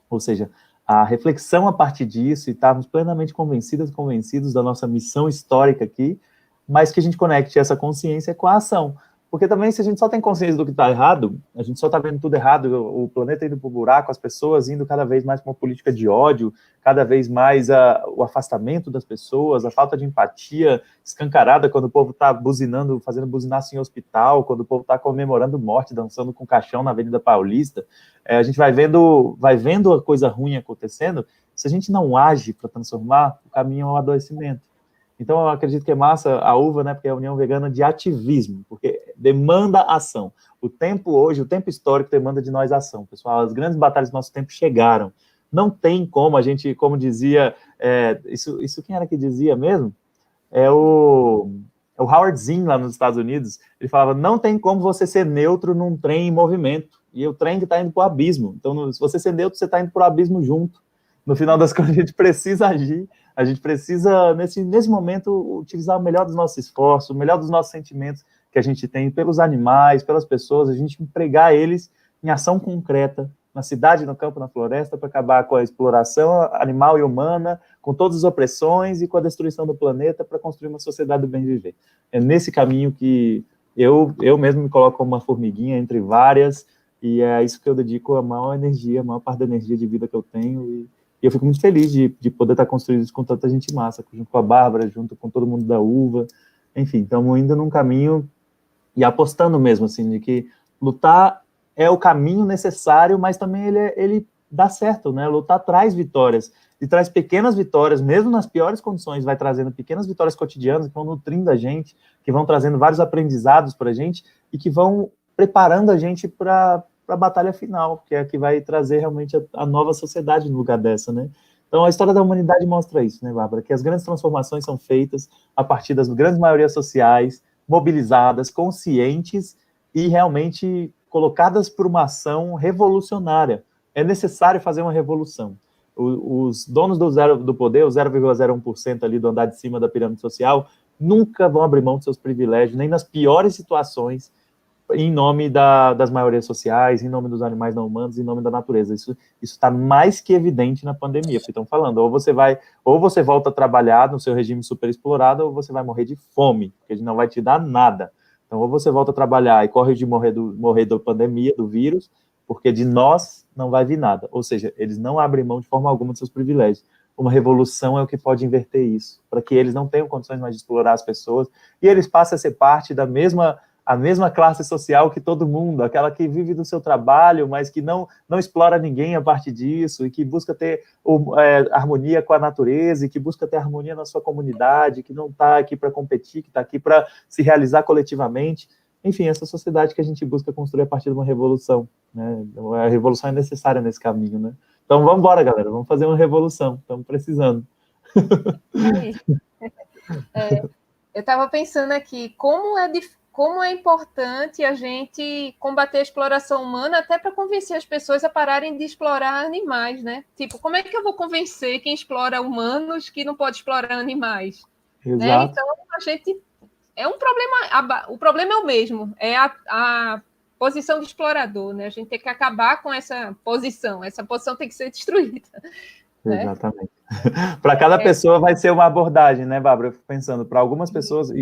ou seja, a reflexão a partir disso e estarmos plenamente convencidas e convencidos da nossa missão histórica aqui, mas que a gente conecte essa consciência com a ação, porque também, se a gente só tem consciência do que está errado, a gente só está vendo tudo errado, o planeta indo para o buraco, as pessoas indo cada vez mais para uma política de ódio, cada vez mais a, o afastamento das pessoas, a falta de empatia escancarada quando o povo está buzinando, fazendo buzinaço em hospital, quando o povo está comemorando morte, dançando com caixão na Avenida Paulista. É, a gente vai vendo, vai vendo a coisa ruim acontecendo. Se a gente não age para transformar, o caminho é o adoecimento. Então, eu acredito que é massa a uva, né, porque é a União Vegana de ativismo, porque demanda ação. O tempo hoje, o tempo histórico demanda de nós ação, pessoal. As grandes batalhas do nosso tempo chegaram. Não tem como a gente, como dizia, é, isso, isso quem era que dizia mesmo? É o, é o Howard Zinn, lá nos Estados Unidos. Ele falava: não tem como você ser neutro num trem em movimento. E o trem está indo para o abismo. Então, se você ser neutro, você está indo para o abismo junto. No final das [laughs] contas, a gente precisa agir a gente precisa, nesse, nesse momento, utilizar o melhor dos nossos esforços, o melhor dos nossos sentimentos que a gente tem pelos animais, pelas pessoas, a gente empregar eles em ação concreta, na cidade, no campo, na floresta, para acabar com a exploração animal e humana, com todas as opressões e com a destruição do planeta, para construir uma sociedade do bem viver. É nesse caminho que eu, eu mesmo me coloco como uma formiguinha entre várias, e é isso que eu dedico a maior energia, a maior parte da energia de vida que eu tenho, e e eu fico muito feliz de, de poder estar construindo isso com tanta gente massa, junto com a Bárbara, junto com todo mundo da Uva. Enfim, estamos indo num caminho e apostando mesmo, assim, de que lutar é o caminho necessário, mas também ele, é, ele dá certo, né? Lutar traz vitórias e traz pequenas vitórias, mesmo nas piores condições, vai trazendo pequenas vitórias cotidianas que vão nutrindo a gente, que vão trazendo vários aprendizados para a gente e que vão preparando a gente para para a batalha final, que é a que vai trazer realmente a, a, nova sociedade no lugar dessa, né? Então, a história da humanidade mostra isso, né, Bárbara? Que as grandes transformações são feitas a partir das grandes maiorias sociais, mobilizadas, conscientes e realmente colocadas por uma ação revolucionária. É necessário fazer uma revolução. O, os donos do, zero, do poder, o 0,01% ali do andar de cima da pirâmide social, nunca vão abrir mão de seus privilégios, nem nas piores situações, em nome da, das maiorias sociais, em nome dos animais não humanos, em nome da natureza. Isso está mais que evidente na pandemia, porque estão falando, ou você vai, ou você volta a trabalhar no seu regime super explorado, ou você vai morrer de fome, porque ele não vai te dar nada. Então, ou você volta a trabalhar e corre de morrer do morrer da pandemia, do vírus, porque de nós não vai vir nada. Ou seja, eles não abrem mão de forma alguma de seus privilégios. Uma revolução é o que pode inverter isso, para que eles não tenham condições mais de explorar as pessoas e eles passem a ser parte da mesma a mesma classe social que todo mundo, aquela que vive do seu trabalho, mas que não, não explora ninguém a partir disso, e que busca ter é, harmonia com a natureza, e que busca ter harmonia na sua comunidade, que não está aqui para competir, que está aqui para se realizar coletivamente. Enfim, essa sociedade que a gente busca construir a partir de uma revolução. Né? A revolução é necessária nesse caminho. Né? Então vamos embora, galera, vamos fazer uma revolução, estamos precisando. É, [laughs] eu estava pensando aqui, como é difícil como é importante a gente combater a exploração humana até para convencer as pessoas a pararem de explorar animais, né? Tipo, como é que eu vou convencer quem explora humanos que não pode explorar animais? Né? Então, a gente é um problema, o problema é o mesmo, é a, a posição do explorador, né? A gente tem que acabar com essa posição, essa posição tem que ser [laughs] destruída. Né? Exatamente. [laughs] para cada é. pessoa vai ser uma abordagem, né, Bárbara? Eu fico pensando, para algumas pessoas, e,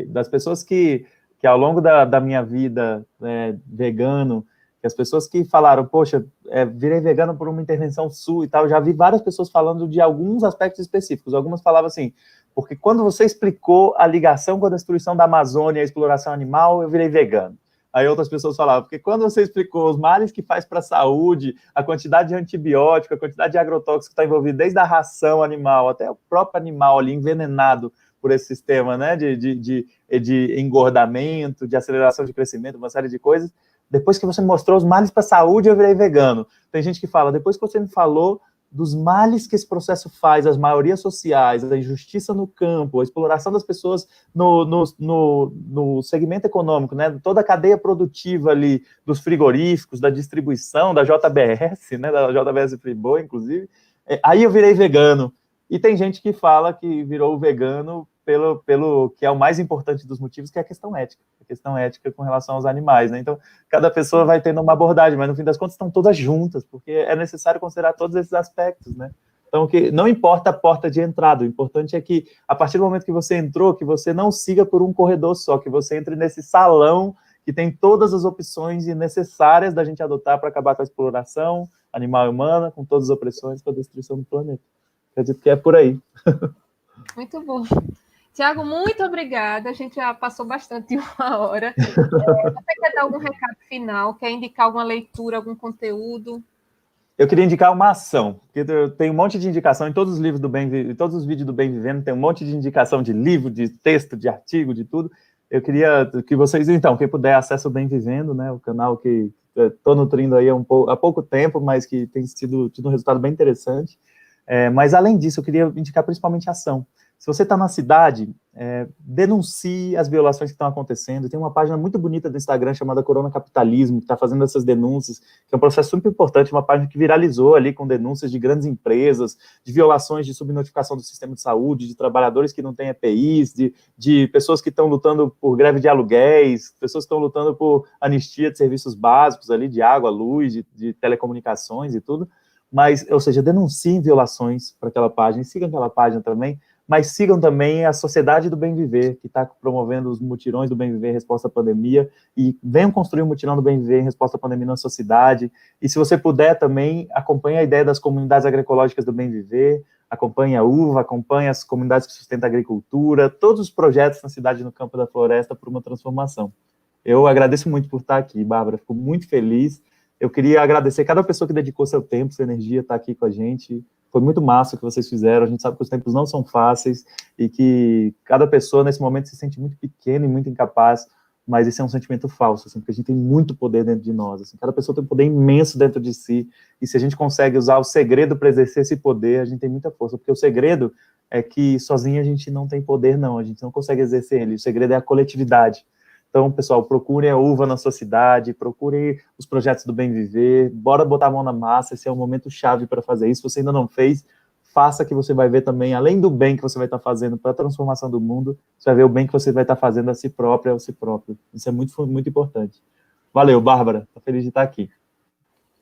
e das pessoas que que ao longo da, da minha vida é, vegano, que as pessoas que falaram, poxa, é, virei vegano por uma intervenção sua e tal, já vi várias pessoas falando de alguns aspectos específicos. Algumas falavam assim, porque quando você explicou a ligação com a destruição da Amazônia e a exploração animal, eu virei vegano. Aí outras pessoas falavam, porque quando você explicou os males que faz para a saúde, a quantidade de antibiótico, a quantidade de agrotóxico que está envolvido, desde a ração animal até o próprio animal ali envenenado por esse sistema né, de, de, de, de engordamento, de aceleração de crescimento, uma série de coisas. Depois que você mostrou os males para a saúde, eu virei vegano. Tem gente que fala, depois que você me falou dos males que esse processo faz às maiorias sociais, a injustiça no campo, a exploração das pessoas no, no, no, no, segmento econômico, né? toda a cadeia produtiva ali dos frigoríficos, da distribuição, da JBS, né? da JBS Friboi, inclusive, é, aí eu virei vegano. E tem gente que fala que virou vegano pelo, pelo que é o mais importante dos motivos, que é a questão ética, a questão ética com relação aos animais, né? Então, cada pessoa vai tendo uma abordagem, mas no fim das contas estão todas juntas, porque é necessário considerar todos esses aspectos, né? Então, que não importa a porta de entrada, o importante é que, a partir do momento que você entrou, que você não siga por um corredor só, que você entre nesse salão que tem todas as opções necessárias da gente adotar para acabar com a exploração animal e humana, com todas as opressões, com a destruição do planeta. Acredito que é por aí. [laughs] Muito bom. Tiago, muito obrigada. A gente já passou bastante [laughs] uma hora. É, [laughs] você quer dar algum recado final? Quer indicar alguma leitura, algum conteúdo? Eu queria indicar uma ação, porque tem um monte de indicação em todos os livros do Bem, em todos os vídeos do Bem Vivendo, tem um monte de indicação de livro, de texto, de artigo, de tudo. Eu queria que vocês, então, quem puder, acesse o Bem Vivendo, né? O canal que estou nutrindo aí há, um pouco, há pouco tempo, mas que tem sido, tido um resultado bem interessante. É, mas, além disso, eu queria indicar principalmente ação. Se você está na cidade, é, denuncie as violações que estão acontecendo. Tem uma página muito bonita do Instagram chamada Corona Capitalismo, que está fazendo essas denúncias, que é um processo super importante, uma página que viralizou ali com denúncias de grandes empresas, de violações de subnotificação do sistema de saúde, de trabalhadores que não têm EPIs, de, de pessoas que estão lutando por greve de aluguéis, pessoas que estão lutando por anistia de serviços básicos ali, de água, luz, de, de telecomunicações e tudo. Mas, ou seja, denunciem violações para aquela página, sigam aquela página também, mas sigam também a Sociedade do Bem Viver, que está promovendo os mutirões do Bem Viver em resposta à pandemia, e venham construir um mutirão do Bem Viver em resposta à pandemia na sua cidade, e se você puder também, acompanhe a ideia das comunidades agroecológicas do Bem Viver, acompanhe a UVA, acompanhe as comunidades que sustentam a agricultura, todos os projetos na cidade no campo da floresta por uma transformação. Eu agradeço muito por estar aqui, Bárbara, fico muito feliz. Eu queria agradecer cada pessoa que dedicou seu tempo, sua energia, estar aqui com a gente foi muito massa o que vocês fizeram. A gente sabe que os tempos não são fáceis e que cada pessoa nesse momento se sente muito pequena e muito incapaz, mas esse é um sentimento falso, assim, porque a gente tem muito poder dentro de nós. Assim, cada pessoa tem um poder imenso dentro de si e se a gente consegue usar o segredo para exercer esse poder, a gente tem muita força, porque o segredo é que sozinho a gente não tem poder, não, a gente não consegue exercer ele. O segredo é a coletividade. Então, pessoal, procurem a uva na sua cidade, procurem os projetos do Bem Viver, bora botar a mão na massa, esse é o momento chave para fazer isso. Se você ainda não fez, faça que você vai ver também, além do bem que você vai estar fazendo para a transformação do mundo, você vai ver o bem que você vai estar fazendo a si próprio, a si próprio. Isso é muito, muito importante. Valeu, Bárbara. Estou feliz de estar aqui.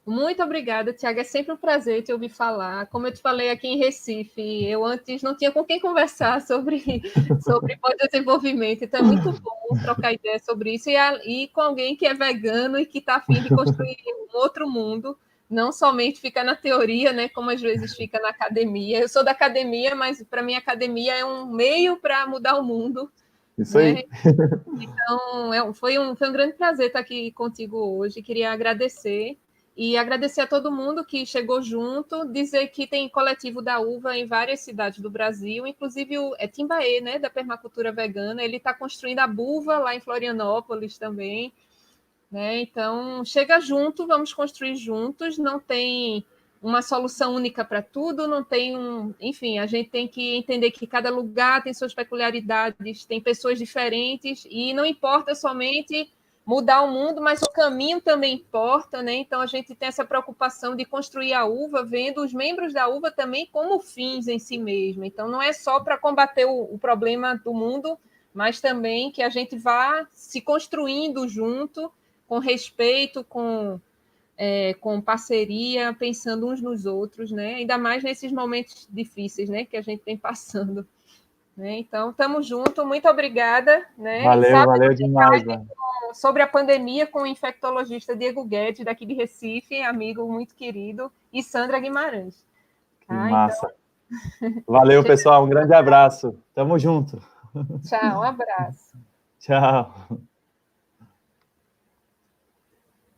Muito obrigada, Tiago. É sempre um prazer te ouvir falar. Como eu te falei aqui em Recife, eu antes não tinha com quem conversar [laughs] sobre, sobre pós-desenvolvimento, então é muito bom trocar ideia sobre isso e, e com alguém que é vegano e que está afim de construir um outro mundo, não somente ficar na teoria, né, como às vezes fica na academia. Eu sou da academia, mas para mim a academia é um meio para mudar o mundo. Isso né? aí. Então, é, foi, um, foi um grande prazer estar aqui contigo hoje. Queria agradecer e agradecer a todo mundo que chegou junto, dizer que tem coletivo da uva em várias cidades do Brasil, inclusive o é Timbaê, né, da permacultura vegana, ele está construindo a buva lá em Florianópolis também, né? Então, chega junto, vamos construir juntos, não tem uma solução única para tudo, não tem um, enfim, a gente tem que entender que cada lugar tem suas peculiaridades, tem pessoas diferentes e não importa somente mudar o mundo, mas o caminho também importa, né? Então a gente tem essa preocupação de construir a uva, vendo os membros da uva também como fins em si mesmo. Então não é só para combater o, o, problema do mundo, mas também que a gente vá se construindo junto, com respeito, com é, com parceria, pensando uns nos outros, né? Ainda mais nesses momentos difíceis, né? Que a gente tem passando. Né? Então, estamos juntos. Muito obrigada. Né? Valeu, valeu demais. Né? sobre a pandemia com o infectologista Diego Guedes, daqui de Recife, amigo muito querido, e Sandra Guimarães. Tá? Massa. Então... Valeu, [laughs] pessoal. Um grande abraço. Tamo junto. Tchau, um abraço. [laughs] Tchau.